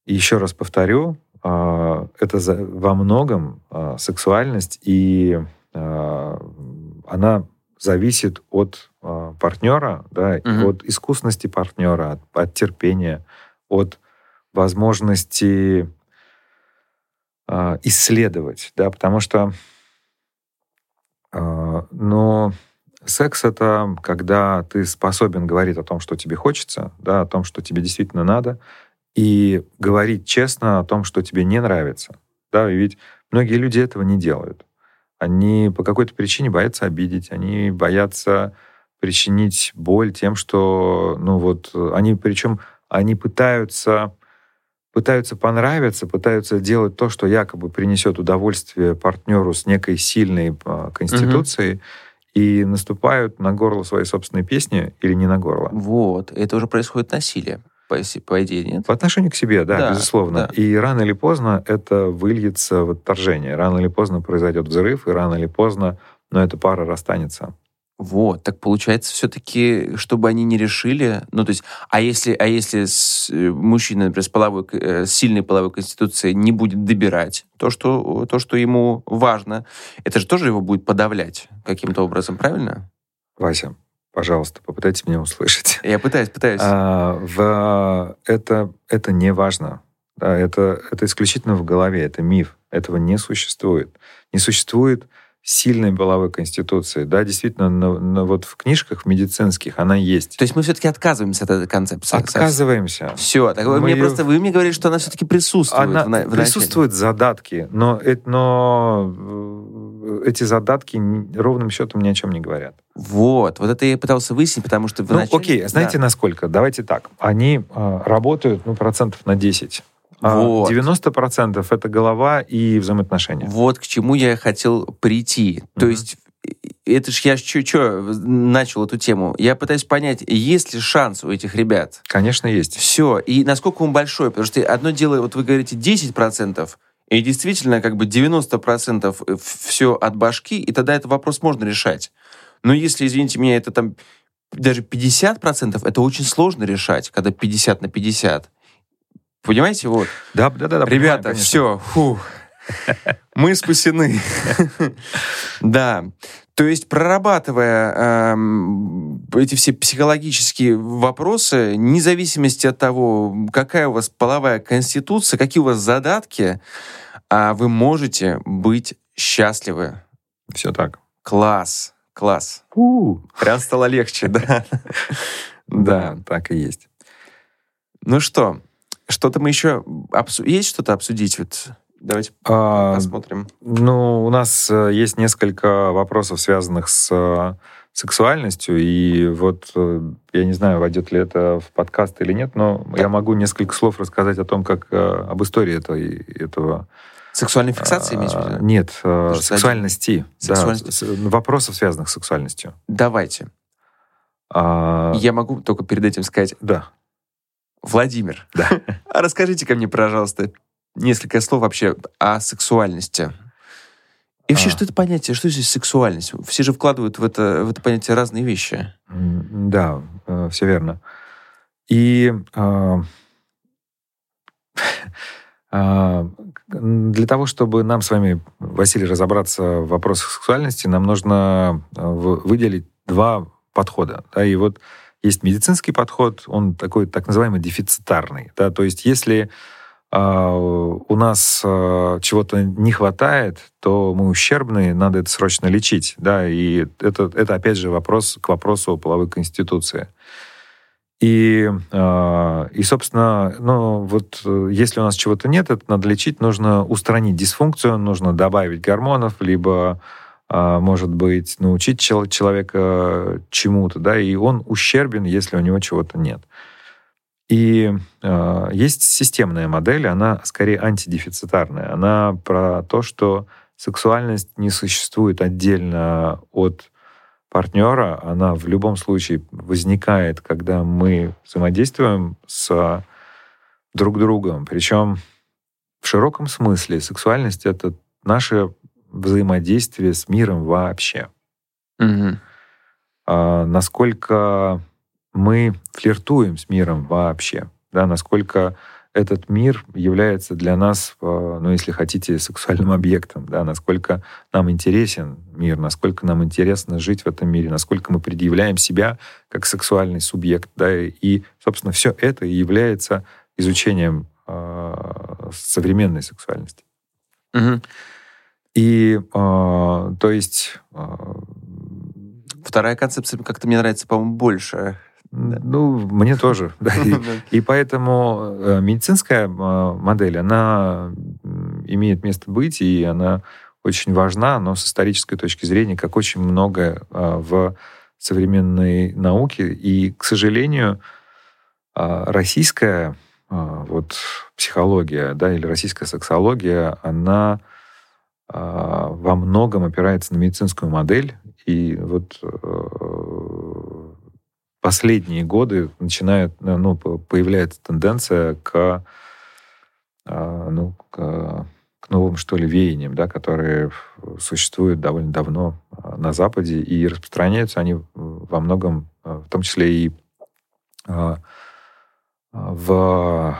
И еще раз повторю, а, это во многом а, сексуальность, и а, она зависит от партнера, да, угу. от искусности партнера, от, от терпения, от возможности исследовать, да, потому что, но секс это когда ты способен говорить о том, что тебе хочется, да, о том, что тебе действительно надо, и говорить честно о том, что тебе не нравится, да, и ведь многие люди этого не делают. Они по какой-то причине боятся обидеть, они боятся причинить боль тем, что, ну вот, они причем они пытаются пытаются понравиться, пытаются делать то, что якобы принесет удовольствие партнеру с некой сильной а, конституцией, угу. и наступают на горло своей собственной песни или не на горло. Вот, это уже происходит насилие по, по идее, нет? По отношению к себе, да, да безусловно. Да. И рано или поздно это выльется в отторжение. Рано или поздно произойдет взрыв, и рано или поздно, но эта пара расстанется. Вот, так получается все-таки, чтобы они не решили, ну то есть, а если, а если с, э, мужчина, например, с, половой, э, с сильной половой конституцией не будет добирать то что, то, что ему важно, это же тоже его будет подавлять каким-то образом, правильно? Вася, пожалуйста, попытайтесь меня услышать. Я пытаюсь, пытаюсь. А, в, это, это не важно. Да, это, это исключительно в голове, это миф. Этого не существует. Не существует сильной половой конституции. Да, действительно, на, на, вот в книжках медицинских она есть. То есть мы все-таки отказываемся от этой концепции? Отказываемся. Все. Так вы, мне ее... просто, вы мне говорите, что она все-таки присутствует. Она, в, в присутствуют задатки, но, но э, эти задатки ровным счетом ни о чем не говорят. Вот. Вот это я пытался выяснить, потому что... Ну, начале... окей. Знаете, да. насколько? Давайте так. Они э, работают ну, процентов на 10 а вот. 90% это голова и взаимоотношения. Вот к чему я хотел прийти. Mm-hmm. То есть это ж я что начал эту тему. Я пытаюсь понять, есть ли шанс у этих ребят? Конечно, есть. Все. И насколько он большой? Потому что одно дело, вот вы говорите 10%, и действительно как бы 90% все от башки, и тогда этот вопрос можно решать. Но если, извините меня, это там даже 50%, это очень сложно решать, когда 50 на 50. Понимаете, вот. Да, да, да. да Ребята, понимаю, все, фу, мы спасены. да. То есть, прорабатывая э, эти все психологические вопросы, вне зависимости от того, какая у вас половая конституция, какие у вас задатки, э, вы можете быть счастливы. Все так. Класс, класс. У-у. Прям стало легче, да. Да, так и есть. Ну что, что-то мы еще... Обсу... Есть что-то обсудить? Вот давайте а, посмотрим. Ну, у нас э, есть несколько вопросов, связанных с э, сексуальностью, и вот э, я не знаю, войдет ли это в подкаст или нет, но да. я могу несколько слов рассказать о том, как об истории этой, этого Сексуальной фиксации имеете в виду? Нет, Даже сексуальности. Сексуальности. Да, вопросов, связанных с сексуальностью. Давайте. А... Я могу только перед этим сказать. Да. Владимир, да. а расскажите-ка мне, пожалуйста, несколько слов вообще о сексуальности. И вообще, а. что это понятие? Что здесь сексуальность? Все же вкладывают в это, в это понятие разные вещи. Да, э, все верно. И э, э, для того, чтобы нам с вами, Василий, разобраться в вопросах сексуальности, нам нужно э, выделить два подхода. Да, и вот есть медицинский подход, он такой так называемый дефицитарный. Да? То есть если э, у нас э, чего-то не хватает, то мы ущербные, надо это срочно лечить. Да? И это, это опять же вопрос к вопросу о половой конституции. И, э, и, собственно, ну, вот если у нас чего-то нет, это надо лечить, нужно устранить дисфункцию, нужно добавить гормонов, либо а, может быть, научить человека чему-то, да, и он ущербен, если у него чего-то нет. И э, есть системная модель, она скорее антидефицитарная. Она про то, что сексуальность не существует отдельно от партнера, она в любом случае возникает, когда мы взаимодействуем с друг другом. Причем в широком смысле сексуальность — это наше взаимодействие с миром вообще. Угу. А, насколько мы флиртуем с миром вообще, да, насколько этот мир является для нас, э, ну, если хотите, сексуальным объектом, да, насколько нам интересен мир, насколько нам интересно жить в этом мире, насколько мы предъявляем себя как сексуальный субъект, да, и, собственно, все это и является изучением э, современной сексуальности. Угу. И, э, то есть... Э, Вторая концепция как-то мне нравится, по-моему, больше. Ну, мне тоже. Да. И, и поэтому э, медицинская э, модель, она имеет место быть, и она очень важна, но с исторической точки зрения, как очень многое в современной науке. И, к сожалению, российская вот психология, да, или российская сексология, она во многом опирается на медицинскую модель. И вот последние годы начинает, э, ну, появляется тенденция к, а, ну, к, к новым, что ли, веяниям, да, которые существуют довольно давно а, на Западе, и распространяются они во многом, а, в том числе и в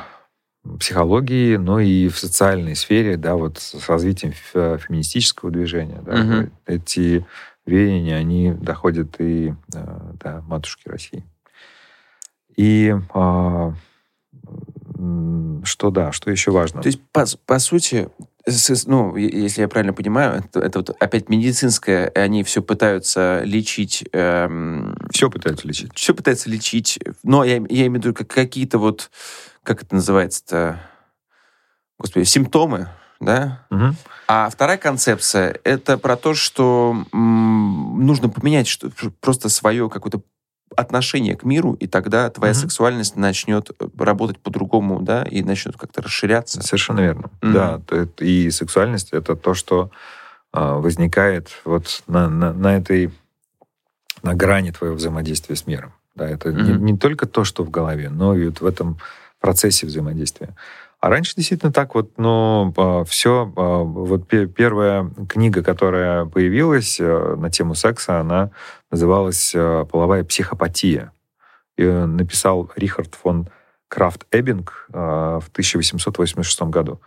психологии, но и в социальной сфере, да, вот с развитием феминистического движения. Да, угу. Эти веяния, они доходят и э, до матушки России. И а, что да, что еще важно? То есть, по, по сути, ну, если я правильно понимаю, это, это вот опять медицинское, они все пытаются лечить. Эм, все пытаются лечить. Все пытаются лечить. Но я, я имею в виду как, какие-то вот, как это называется-то, господи, симптомы, да? Угу. А вторая концепция — это про то, что м, нужно поменять что, просто свое какое-то отношение к миру, и тогда твоя mm сексуальность начнет э, работать по-другому, да, и начнет как-то расширяться. Совершенно верно. mm Да, и сексуальность — это то, что а, возникает вот на, на, на этой, на грани твоего взаимодействия с миром. Да, это mm не, не только то, что в голове, но и вот в этом процессе взаимодействия. А раньше действительно так вот, ну, а, все, а, вот первая книга, которая появилась э, на тему секса, она называлась э, «Половая психопатия». Ее написал Рихард фон Крафт Эббинг э, в 1886 году.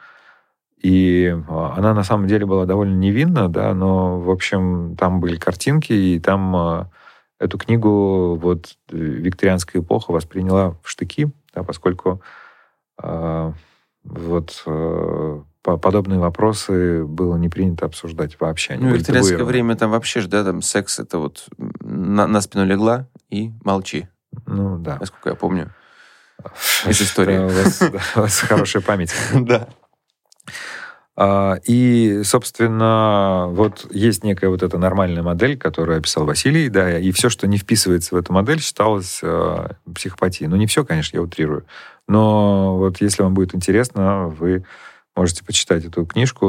И она на самом деле была довольно невинна, да, но, в общем, там были картинки, и там эту книгу вот викторианская эпоха восприняла в штыки, да, поскольку вот э, подобные вопросы было не принято обсуждать вообще. ну, в викторианское время там вообще же, да, там секс это вот на, на спину легла и молчи. Ну, да. Насколько я помню из истории. У вас хорошая память. Да. А, и, собственно, вот есть некая вот эта нормальная модель, которую описал Василий, да, и все, что не вписывается в эту модель, считалось э, психопатией. Ну, не все, конечно, я утрирую. Но вот если вам будет интересно, вы можете почитать эту книжку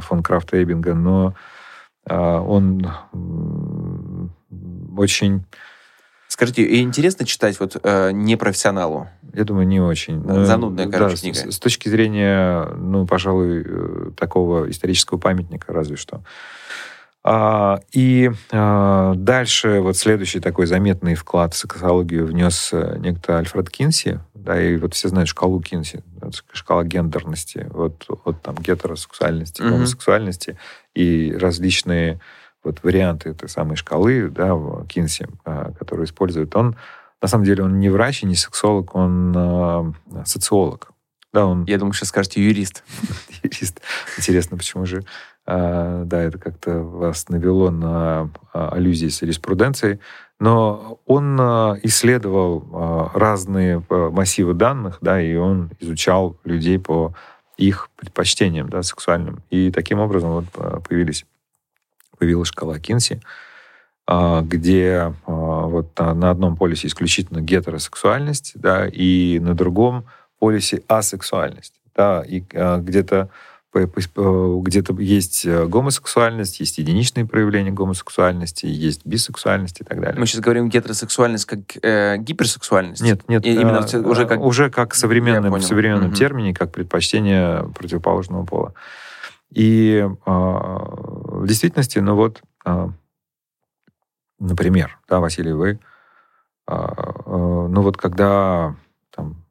фон Крафта Эйбинга, но э, он очень... Скажите, интересно читать вот э, непрофессионалу? Я думаю, не очень. Занудная, короче, да, книга. С, с точки зрения, ну, пожалуй, э, такого исторического памятника, разве что. А, и а, дальше вот следующий такой заметный вклад в сексологию внес э, некто Альфред Кинси, да, и вот все знают шкалу Кинси, шкала гендерности, вот, вот там гетеросексуальности, mm-hmm. гомосексуальности и различные вот варианты этой самой шкалы, да, Кинси, а, которую использует он, на самом деле он не врач и не сексолог, он э, социолог. Да, он... Я думаю, сейчас скажете юрист. юрист. Интересно, почему же... Э, да, это как-то вас навело на э, аллюзии с юриспруденцией. Но он э, исследовал э, разные э, массивы данных, да, и он изучал людей по их предпочтениям, да, сексуальным. И таким образом вот э, появились, появилась шкала Кинси, а, где а, вот на одном полюсе исключительно гетеросексуальность, да, и на другом полюсе асексуальность, да, и а, где-то где-то есть гомосексуальность, есть единичные проявления гомосексуальности, есть бисексуальность и так далее. Мы сейчас говорим гетеросексуальность как э, гиперсексуальность? Нет, нет. И, именно э, уже как... Уже как современном, в современном угу. термине, как предпочтение противоположного пола. И э, в действительности, ну вот, э, Например, да, Василий, вы, а, а, ну вот когда там,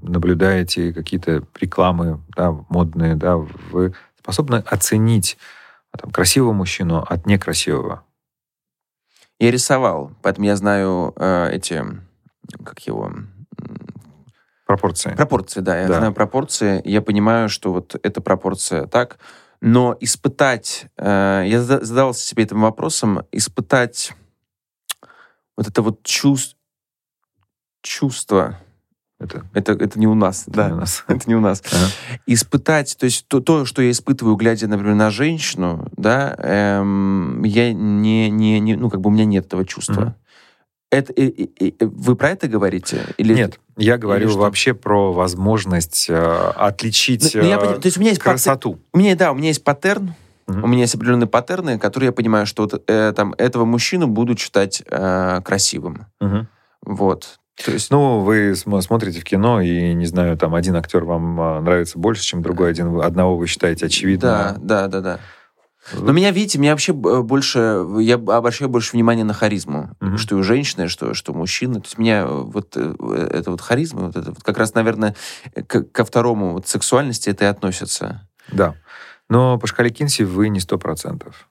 наблюдаете какие-то рекламы да, модные, да, вы способны оценить там, красивого мужчину от некрасивого? Я рисовал, поэтому я знаю э, эти, как его... Пропорции. Пропорции, да. Я да. знаю пропорции. Я понимаю, что вот эта пропорция так. Но испытать... Э, я задавался себе этим вопросом. Испытать вот это вот чувство... Чувство это, это, это не у нас, это да. Не у нас. это не у нас. Ага. Испытать, то есть то, то, что я испытываю, глядя, например, на женщину, да, эм, я не, не, не, ну, как бы у меня нет этого чувства. Угу. Это, и, и, и, вы про это говорите? Или, Нет, я говорю вообще про возможность э, отличить ну, я, то есть у меня есть красоту. Паттерн, у меня, да, у меня есть паттерн, угу. у меня есть определенные паттерны, которые я понимаю, что вот, э, там, этого мужчину буду считать э, красивым. Угу. Вот. То есть... Ну, вы смотрите в кино, и, не знаю, там один актер вам а, нравится больше, чем другой один. Одного вы считаете очевидно. Да, да, да, да. Но меня, видите, меня вообще больше, я обращаю больше внимания на харизму, mm-hmm. что у женщины, что, что у мужчины. То есть меня вот э, это вот харизма, вот это вот как раз, наверное, к, ко второму вот сексуальности это и относится. Да. Но по шкале Кинси вы не сто процентов.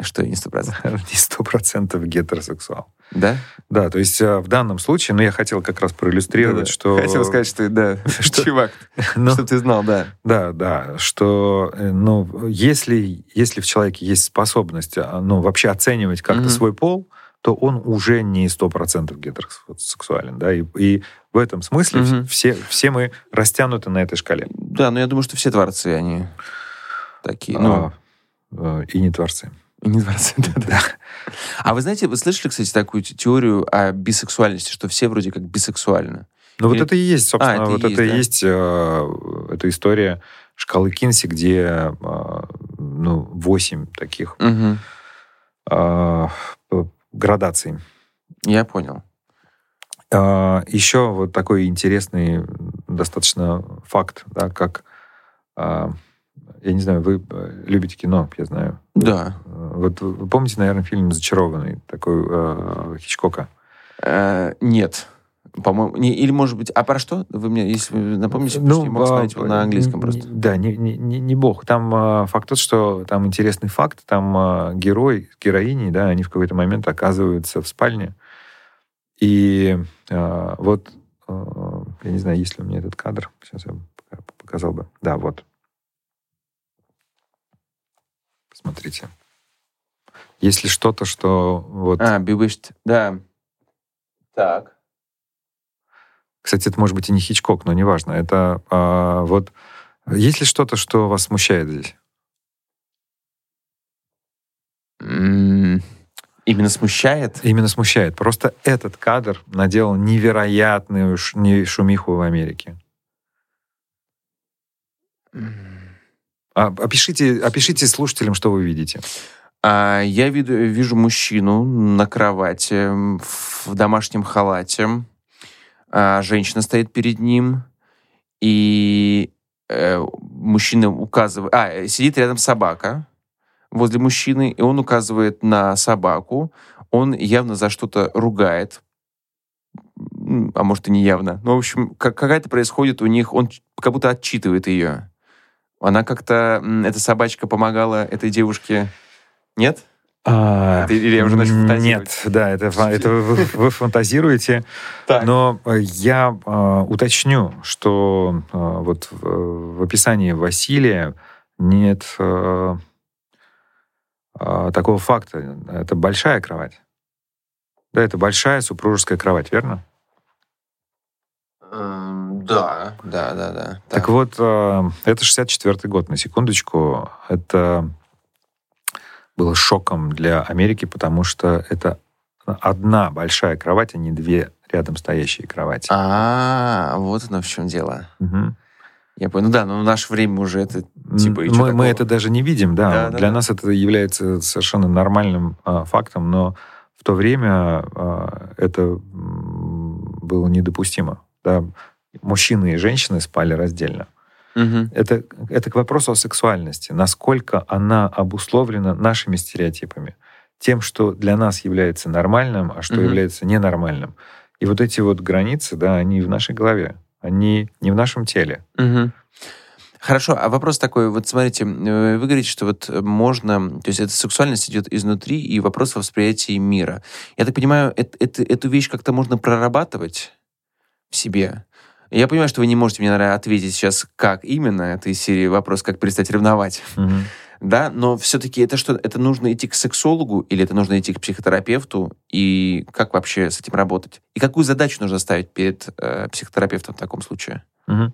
Что не сто процентов? Не сто процентов гетеросексуал. Да? Да, то есть э, в данном случае, ну, я хотел как раз проиллюстрировать, да, что... Хотел сказать, что, да, что, чувак, ну, что ты знал, да. Да, да, что, э, ну, если, если в человеке есть способность, а, ну, вообще оценивать как-то mm-hmm. свой пол, то он уже не сто процентов гетеросексуален, да, и, и в этом смысле mm-hmm. все, все мы растянуты на этой шкале. Да, но я думаю, что все творцы, они такие, ну... А, э, и не творцы. Не дворцы, да, да. А вы знаете, вы слышали, кстати, такую теорию о бисексуальности, что все вроде как бисексуальны? Ну, Или... вот это и есть, собственно, а, это вот и это и да? есть э, эта история шкалы Кинси, где э, ну, 8 таких угу. э, градаций. Я понял. Э, еще вот такой интересный достаточно факт, да, как э, я не знаю, вы э, любите кино, я знаю. Да. Э, вот вы помните, наверное, фильм «Зачарованный», такой э, Хичкока? Э, нет. По-моему, не, или может быть, а про что? Вы мне, если вы напомните, ну, я мог смотреть его на английском просто. Да, не, не, не, не бог. Там э, факт тот, что там интересный факт, там э, герой с героиней, да, они в какой-то момент оказываются в спальне, и э, вот, э, я не знаю, есть ли у меня этот кадр, сейчас я показал бы. Да, вот. Смотрите. Если что-то, что вот... А, Bewitched, да. Так. Кстати, это может быть и не Хичкок, но неважно. Это а, вот... Есть ли что-то, что вас смущает здесь? Именно смущает? Именно смущает. Просто этот кадр наделал невероятную шумиху в Америке. Опишите, опишите слушателям, что вы видите. А, я вид, вижу мужчину на кровати в домашнем халате. А, женщина стоит перед ним, и э, мужчина указывает... А, сидит рядом собака возле мужчины, и он указывает на собаку. Он явно за что-то ругает, а может и не явно. Ну, в общем, какая-то происходит у них, он как будто отчитывает ее. Она как-то, эта собачка помогала этой девушке, нет? А, Или я уже начал Нет, да, это, это вы, вы фантазируете. Но я э, уточню, что э, вот в, в описании Василия нет э, э, такого факта. Это большая кровать. Да, это большая супружеская кровать, верно? Да, да, да, да. Так, так вот, э, это 64-й год, на секундочку. Это было шоком для Америки, потому что это одна большая кровать, а не две рядом стоящие кровати. А, вот оно в чем дело. Угу. Я понял. Ну да, но в наше время уже это типа... Мы, мы это даже не видим, да. да Для да, нас да. это является совершенно нормальным а, фактом, но в то время а, это было недопустимо. Да мужчины и женщины спали раздельно. Угу. Это, это к вопросу о сексуальности. Насколько она обусловлена нашими стереотипами. Тем, что для нас является нормальным, а что угу. является ненормальным. И вот эти вот границы, да, они в нашей голове. они не в нашем теле. Угу. Хорошо, а вопрос такой, вот смотрите, э, вы говорите, что вот можно, то есть эта сексуальность идет изнутри, и вопрос восприятия мира. Я так понимаю, это, это, эту вещь как-то можно прорабатывать в себе? Я понимаю, что вы не можете мне, наверное, ответить сейчас, как именно, этой серии вопрос, как перестать ревновать. Угу. Да, но все-таки это что, это нужно идти к сексологу или это нужно идти к психотерапевту? И как вообще с этим работать? И какую задачу нужно ставить перед э, психотерапевтом в таком случае? Угу.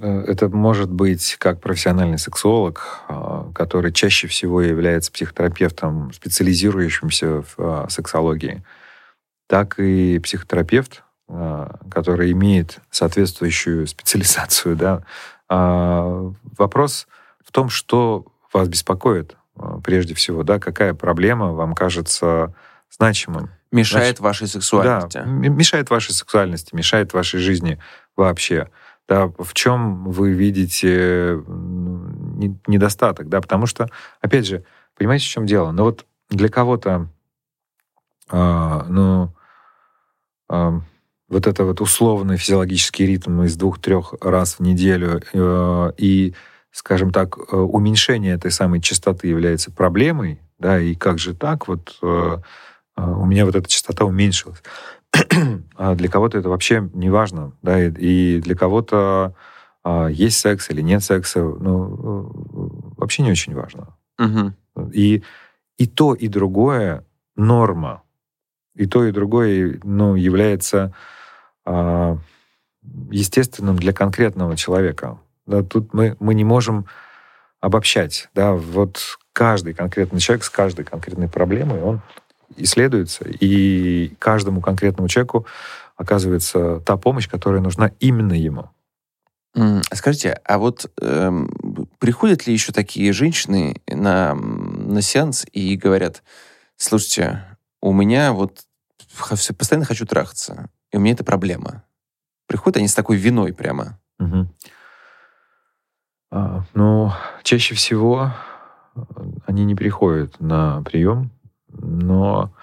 Это может быть как профессиональный сексолог, а, который чаще всего является психотерапевтом, специализирующимся в а, сексологии, так и психотерапевт, который имеет соответствующую специализацию. Да. Вопрос в том, что вас беспокоит прежде всего, да, какая проблема вам кажется значимым. Мешает Значит, вашей сексуальности. Да, мешает вашей сексуальности, мешает вашей жизни вообще. Да, в чем вы видите недостаток, да, потому что, опять же, понимаете, в чем дело? Ну вот для кого-то, э, ну, э, вот это вот условный физиологический ритм из двух-трех раз в неделю э, и, скажем так, э, уменьшение этой самой частоты является проблемой, да, и как же так, вот э, э у меня вот эта частота уменьшилась. а для кого-то это вообще не важно, да, и, и для кого-то а, есть секс или нет секса, ну, вообще не очень важно. Угу. И, и то, и другое норма. И то, и другое, ну, является а, естественным для конкретного человека. Да, тут мы, мы не можем обобщать. Да, вот каждый конкретный человек с каждой конкретной проблемой, он исследуется, и каждому конкретному человеку оказывается та помощь, которая нужна именно ему. Скажите, а вот эм, приходят ли еще такие женщины на, на сеанс и говорят, слушайте, у меня вот постоянно хочу трахаться, и у меня это проблема. Приходят они с такой виной прямо? Угу. А, ну, чаще всего они не приходят на прием, но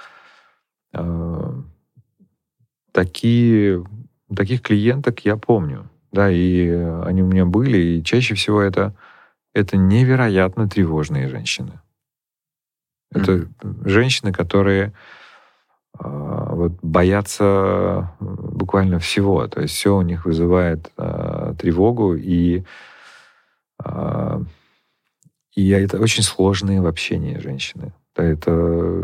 э, такие, таких клиенток я помню. Да, и они у меня были, и чаще всего это, это невероятно тревожные женщины. Это mm-hmm. женщины, которые э, вот, боятся буквально всего. То есть все у них вызывает э, тревогу, и, э, и это очень сложные в общении женщины это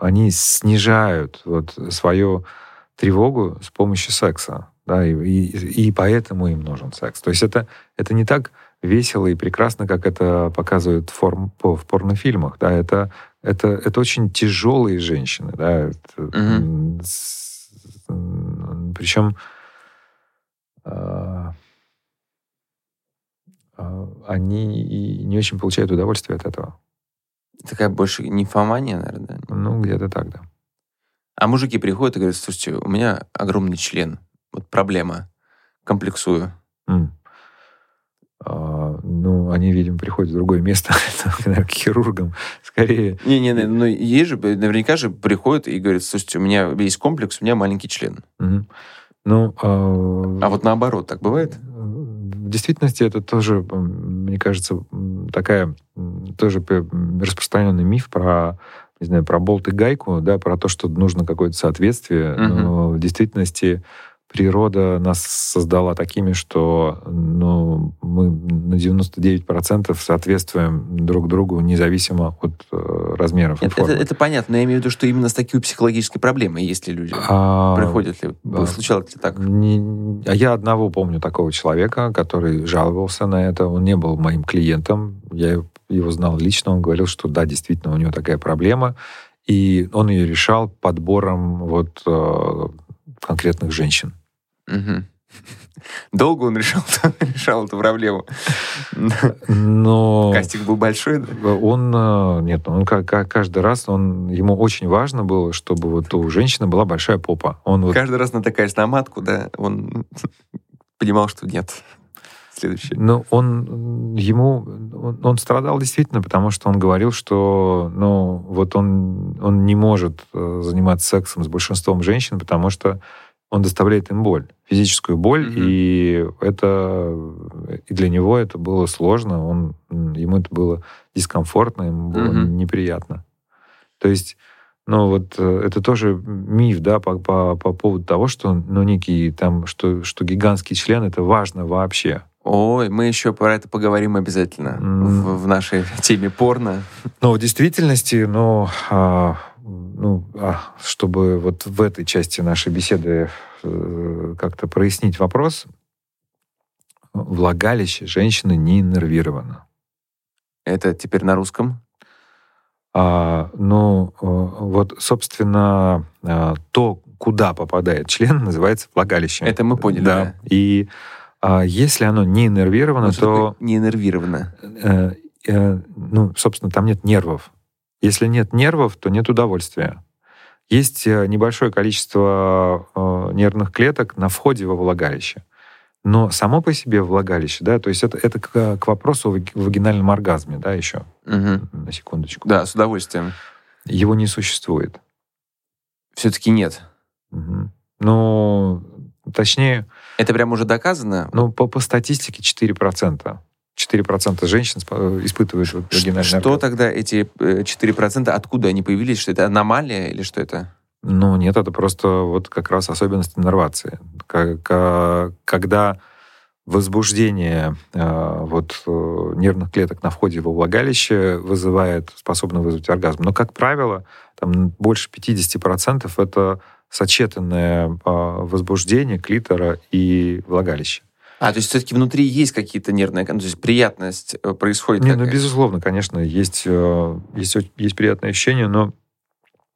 они снижают вот свою тревогу с помощью секса, да, и, и, и поэтому им нужен секс. То есть это, это не так весело и прекрасно, как это показывают форм, по, в порнофильмах, да, это, это, это очень тяжелые женщины, да, это, угу. с, причем а, а, они не очень получают удовольствие от этого. Такая больше нимфомания, наверное. Ну, где-то так, да. А мужики приходят и говорят, слушайте, у меня огромный член, вот проблема, комплексую. Mm. А, ну, они, видимо, приходят в другое место, к хирургам, скорее. Не-не-не, ну, есть же, наверняка же приходят и говорят, слушайте, у меня есть комплекс, у меня маленький член. Mm-hmm. Ну, а... а вот наоборот, так бывает? В действительности это тоже, мне кажется, такая тоже распространенный миф про не знаю, про болт и гайку, да, про то, что нужно какое-то соответствие. Uh-huh. Но в действительности природа нас создала такими, что ну, мы на 99% соответствуем друг другу независимо от э, размеров это, это, это понятно, но я имею в виду, что именно с такой психологической проблемой есть ли люди? А, Приходят ли? А, случалось ли так? Не, а я одного помню такого человека, который жаловался на это. Он не был моим клиентом. Я его знал лично. Он говорил, что да, действительно, у него такая проблема. И он ее решал подбором вот э, конкретных женщин. Угу. Долго он решал, решал эту проблему. Но Кастик был большой, да? Он, э, нет, он как, каждый раз, он, ему очень важно было, чтобы вот у женщины была большая попа. Он вот... Каждый раз натыкаясь на матку, да, он понимал, что нет. Следующий. Ну, он, ему, он, он страдал действительно, потому что он говорил, что, ну, вот он, он не может э, заниматься сексом с большинством женщин, потому что он доставляет им боль, физическую боль, mm-hmm. и это и для него это было сложно, он ему это было дискомфортно, ему было mm-hmm. неприятно. То есть, ну вот э, это тоже миф, да, по, по, по поводу того, что ну некий там, что что гигантский член это важно вообще. Ой, мы еще про это поговорим обязательно mm. в, в нашей теме порно. Ну, в действительности, ну, а, ну, а, чтобы вот в этой части нашей беседы э, как-то прояснить вопрос, влагалище женщины не иннервировано. Это теперь на русском? А, ну, э, вот, собственно, а, то, куда попадает член, называется влагалище. Это мы поняли, да. да. И а, если оно не иннервировано, ну, то... Не иннервировано? Э, э, ну, собственно, там нет нервов. Если нет нервов, то нет удовольствия. Есть э, небольшое количество э, нервных клеток на входе во влагалище. Но само по себе влагалище, да, то есть это, это к, к вопросу о вагинальном оргазме, да, еще. Угу. На секундочку. Да, с удовольствием. Его не существует. Все-таки нет. Угу. Ну, точнее... Это прям уже доказано? Ну, по, по статистике 4%. 4% женщин испытывают вот вагинальный Что оргазм. тогда эти 4%, э, откуда они появились? Что это аномалия или что это? Ну, нет, это просто вот как раз особенность иннервации. Когда возбуждение э, вот, э, нервных клеток на входе во влагалище вызывает, способно вызвать оргазм. Но, как правило, там больше 50% это сочетанное возбуждение клитора и влагалища. А, то есть все-таки внутри есть какие-то нервные, то есть приятность э, происходит? Не, ну, безусловно, конечно, есть, э, есть, есть приятные ощущения, но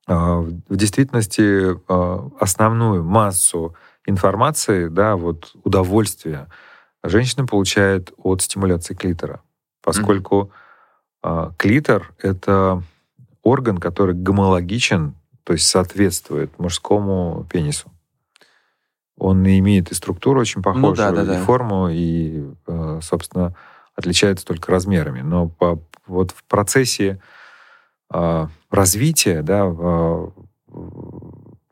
а, в действительности а, основную массу информации, да, вот удовольствия женщина получает от стимуляции клитора, поскольку mm-hmm. клитор — это орган, который гомологичен, то есть соответствует мужскому пенису он имеет и структуру очень похожую, ну, да, да, и да. форму, и, э, собственно, отличается только размерами. Но по, вот в процессе э, развития, да, э,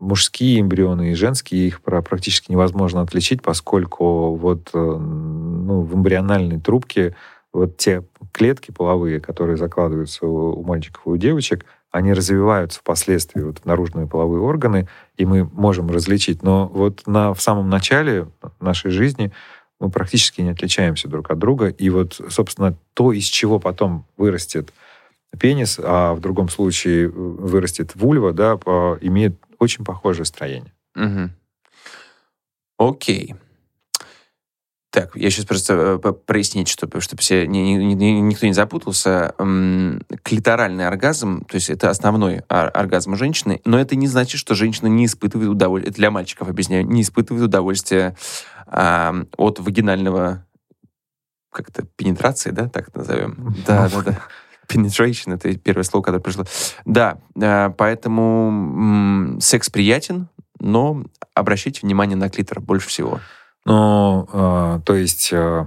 мужские эмбрионы и женские, их практически невозможно отличить, поскольку вот ну, в эмбриональной трубке вот те клетки половые, которые закладываются у, у мальчиков и у девочек, они развиваются впоследствии, вот наружные половые органы, и мы можем различить. Но вот на, в самом начале нашей жизни мы практически не отличаемся друг от друга. И вот, собственно, то, из чего потом вырастет пенис, а в другом случае вырастет вульва, да, имеет очень похожее строение. Угу. Окей. Так, я сейчас просто э, прояснить, чтобы, чтобы все, ни, ни, ни, никто не запутался. Клиторальный оргазм, то есть это основной оргазм женщины, но это не значит, что женщина не испытывает удовольствие, для мальчиков, объясняю, не испытывает удовольствие а, от вагинального как-то пенетрации, да, так это назовем? Да, да, да. Penetration — это первое слово, которое пришло. Да, а, поэтому секс приятен, но обращайте внимание на клитор больше всего. Ну, э, то есть, э,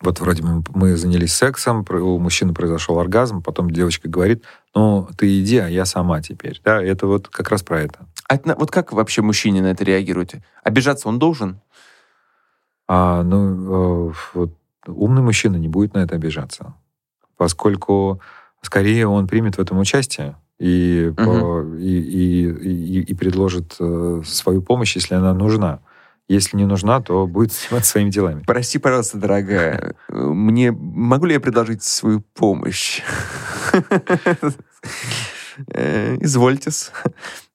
вот вроде мы, мы занялись сексом, у мужчины произошел оргазм, потом девочка говорит, ну, ты иди, а я сама теперь. Да, это вот как раз про это. А это, вот как вообще мужчине на это реагируете? Обижаться он должен? А, ну, э, вот, умный мужчина не будет на это обижаться, поскольку скорее он примет в этом участие и, угу. и, и, и, и предложит э, свою помощь, если она нужна. Если не нужна, то будет заниматься своими делами. Прости, пожалуйста, дорогая. Мне могу ли я предложить свою помощь? Извольтесь.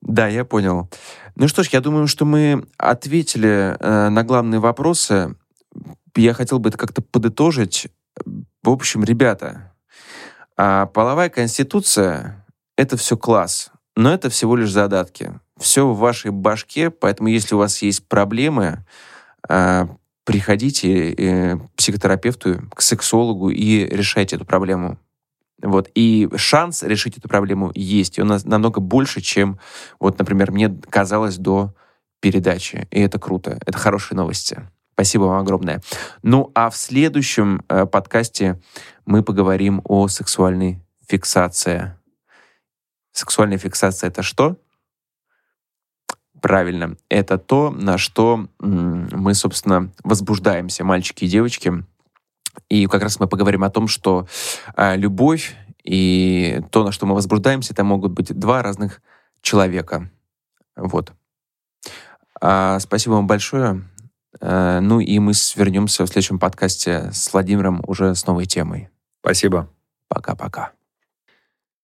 Да, я понял. Ну что ж, я думаю, что мы ответили э, на главные вопросы. Я хотел бы это как-то подытожить. В общем, ребята, а половая конституция — это все класс, но это всего лишь задатки все в вашей башке, поэтому если у вас есть проблемы, а, приходите э, к психотерапевту, к сексологу и решайте эту проблему. Вот. И шанс решить эту проблему есть. И он намного больше, чем, вот, например, мне казалось до передачи. И это круто. Это хорошие новости. Спасибо вам огромное. Ну, а в следующем э, подкасте мы поговорим о сексуальной фиксации. Сексуальная фиксация — это что? правильно. Это то, на что мы, собственно, возбуждаемся, мальчики и девочки. И как раз мы поговорим о том, что э, любовь и то, на что мы возбуждаемся, это могут быть два разных человека. Вот. А, спасибо вам большое. А, ну и мы свернемся в следующем подкасте с Владимиром уже с новой темой. Спасибо. Пока-пока.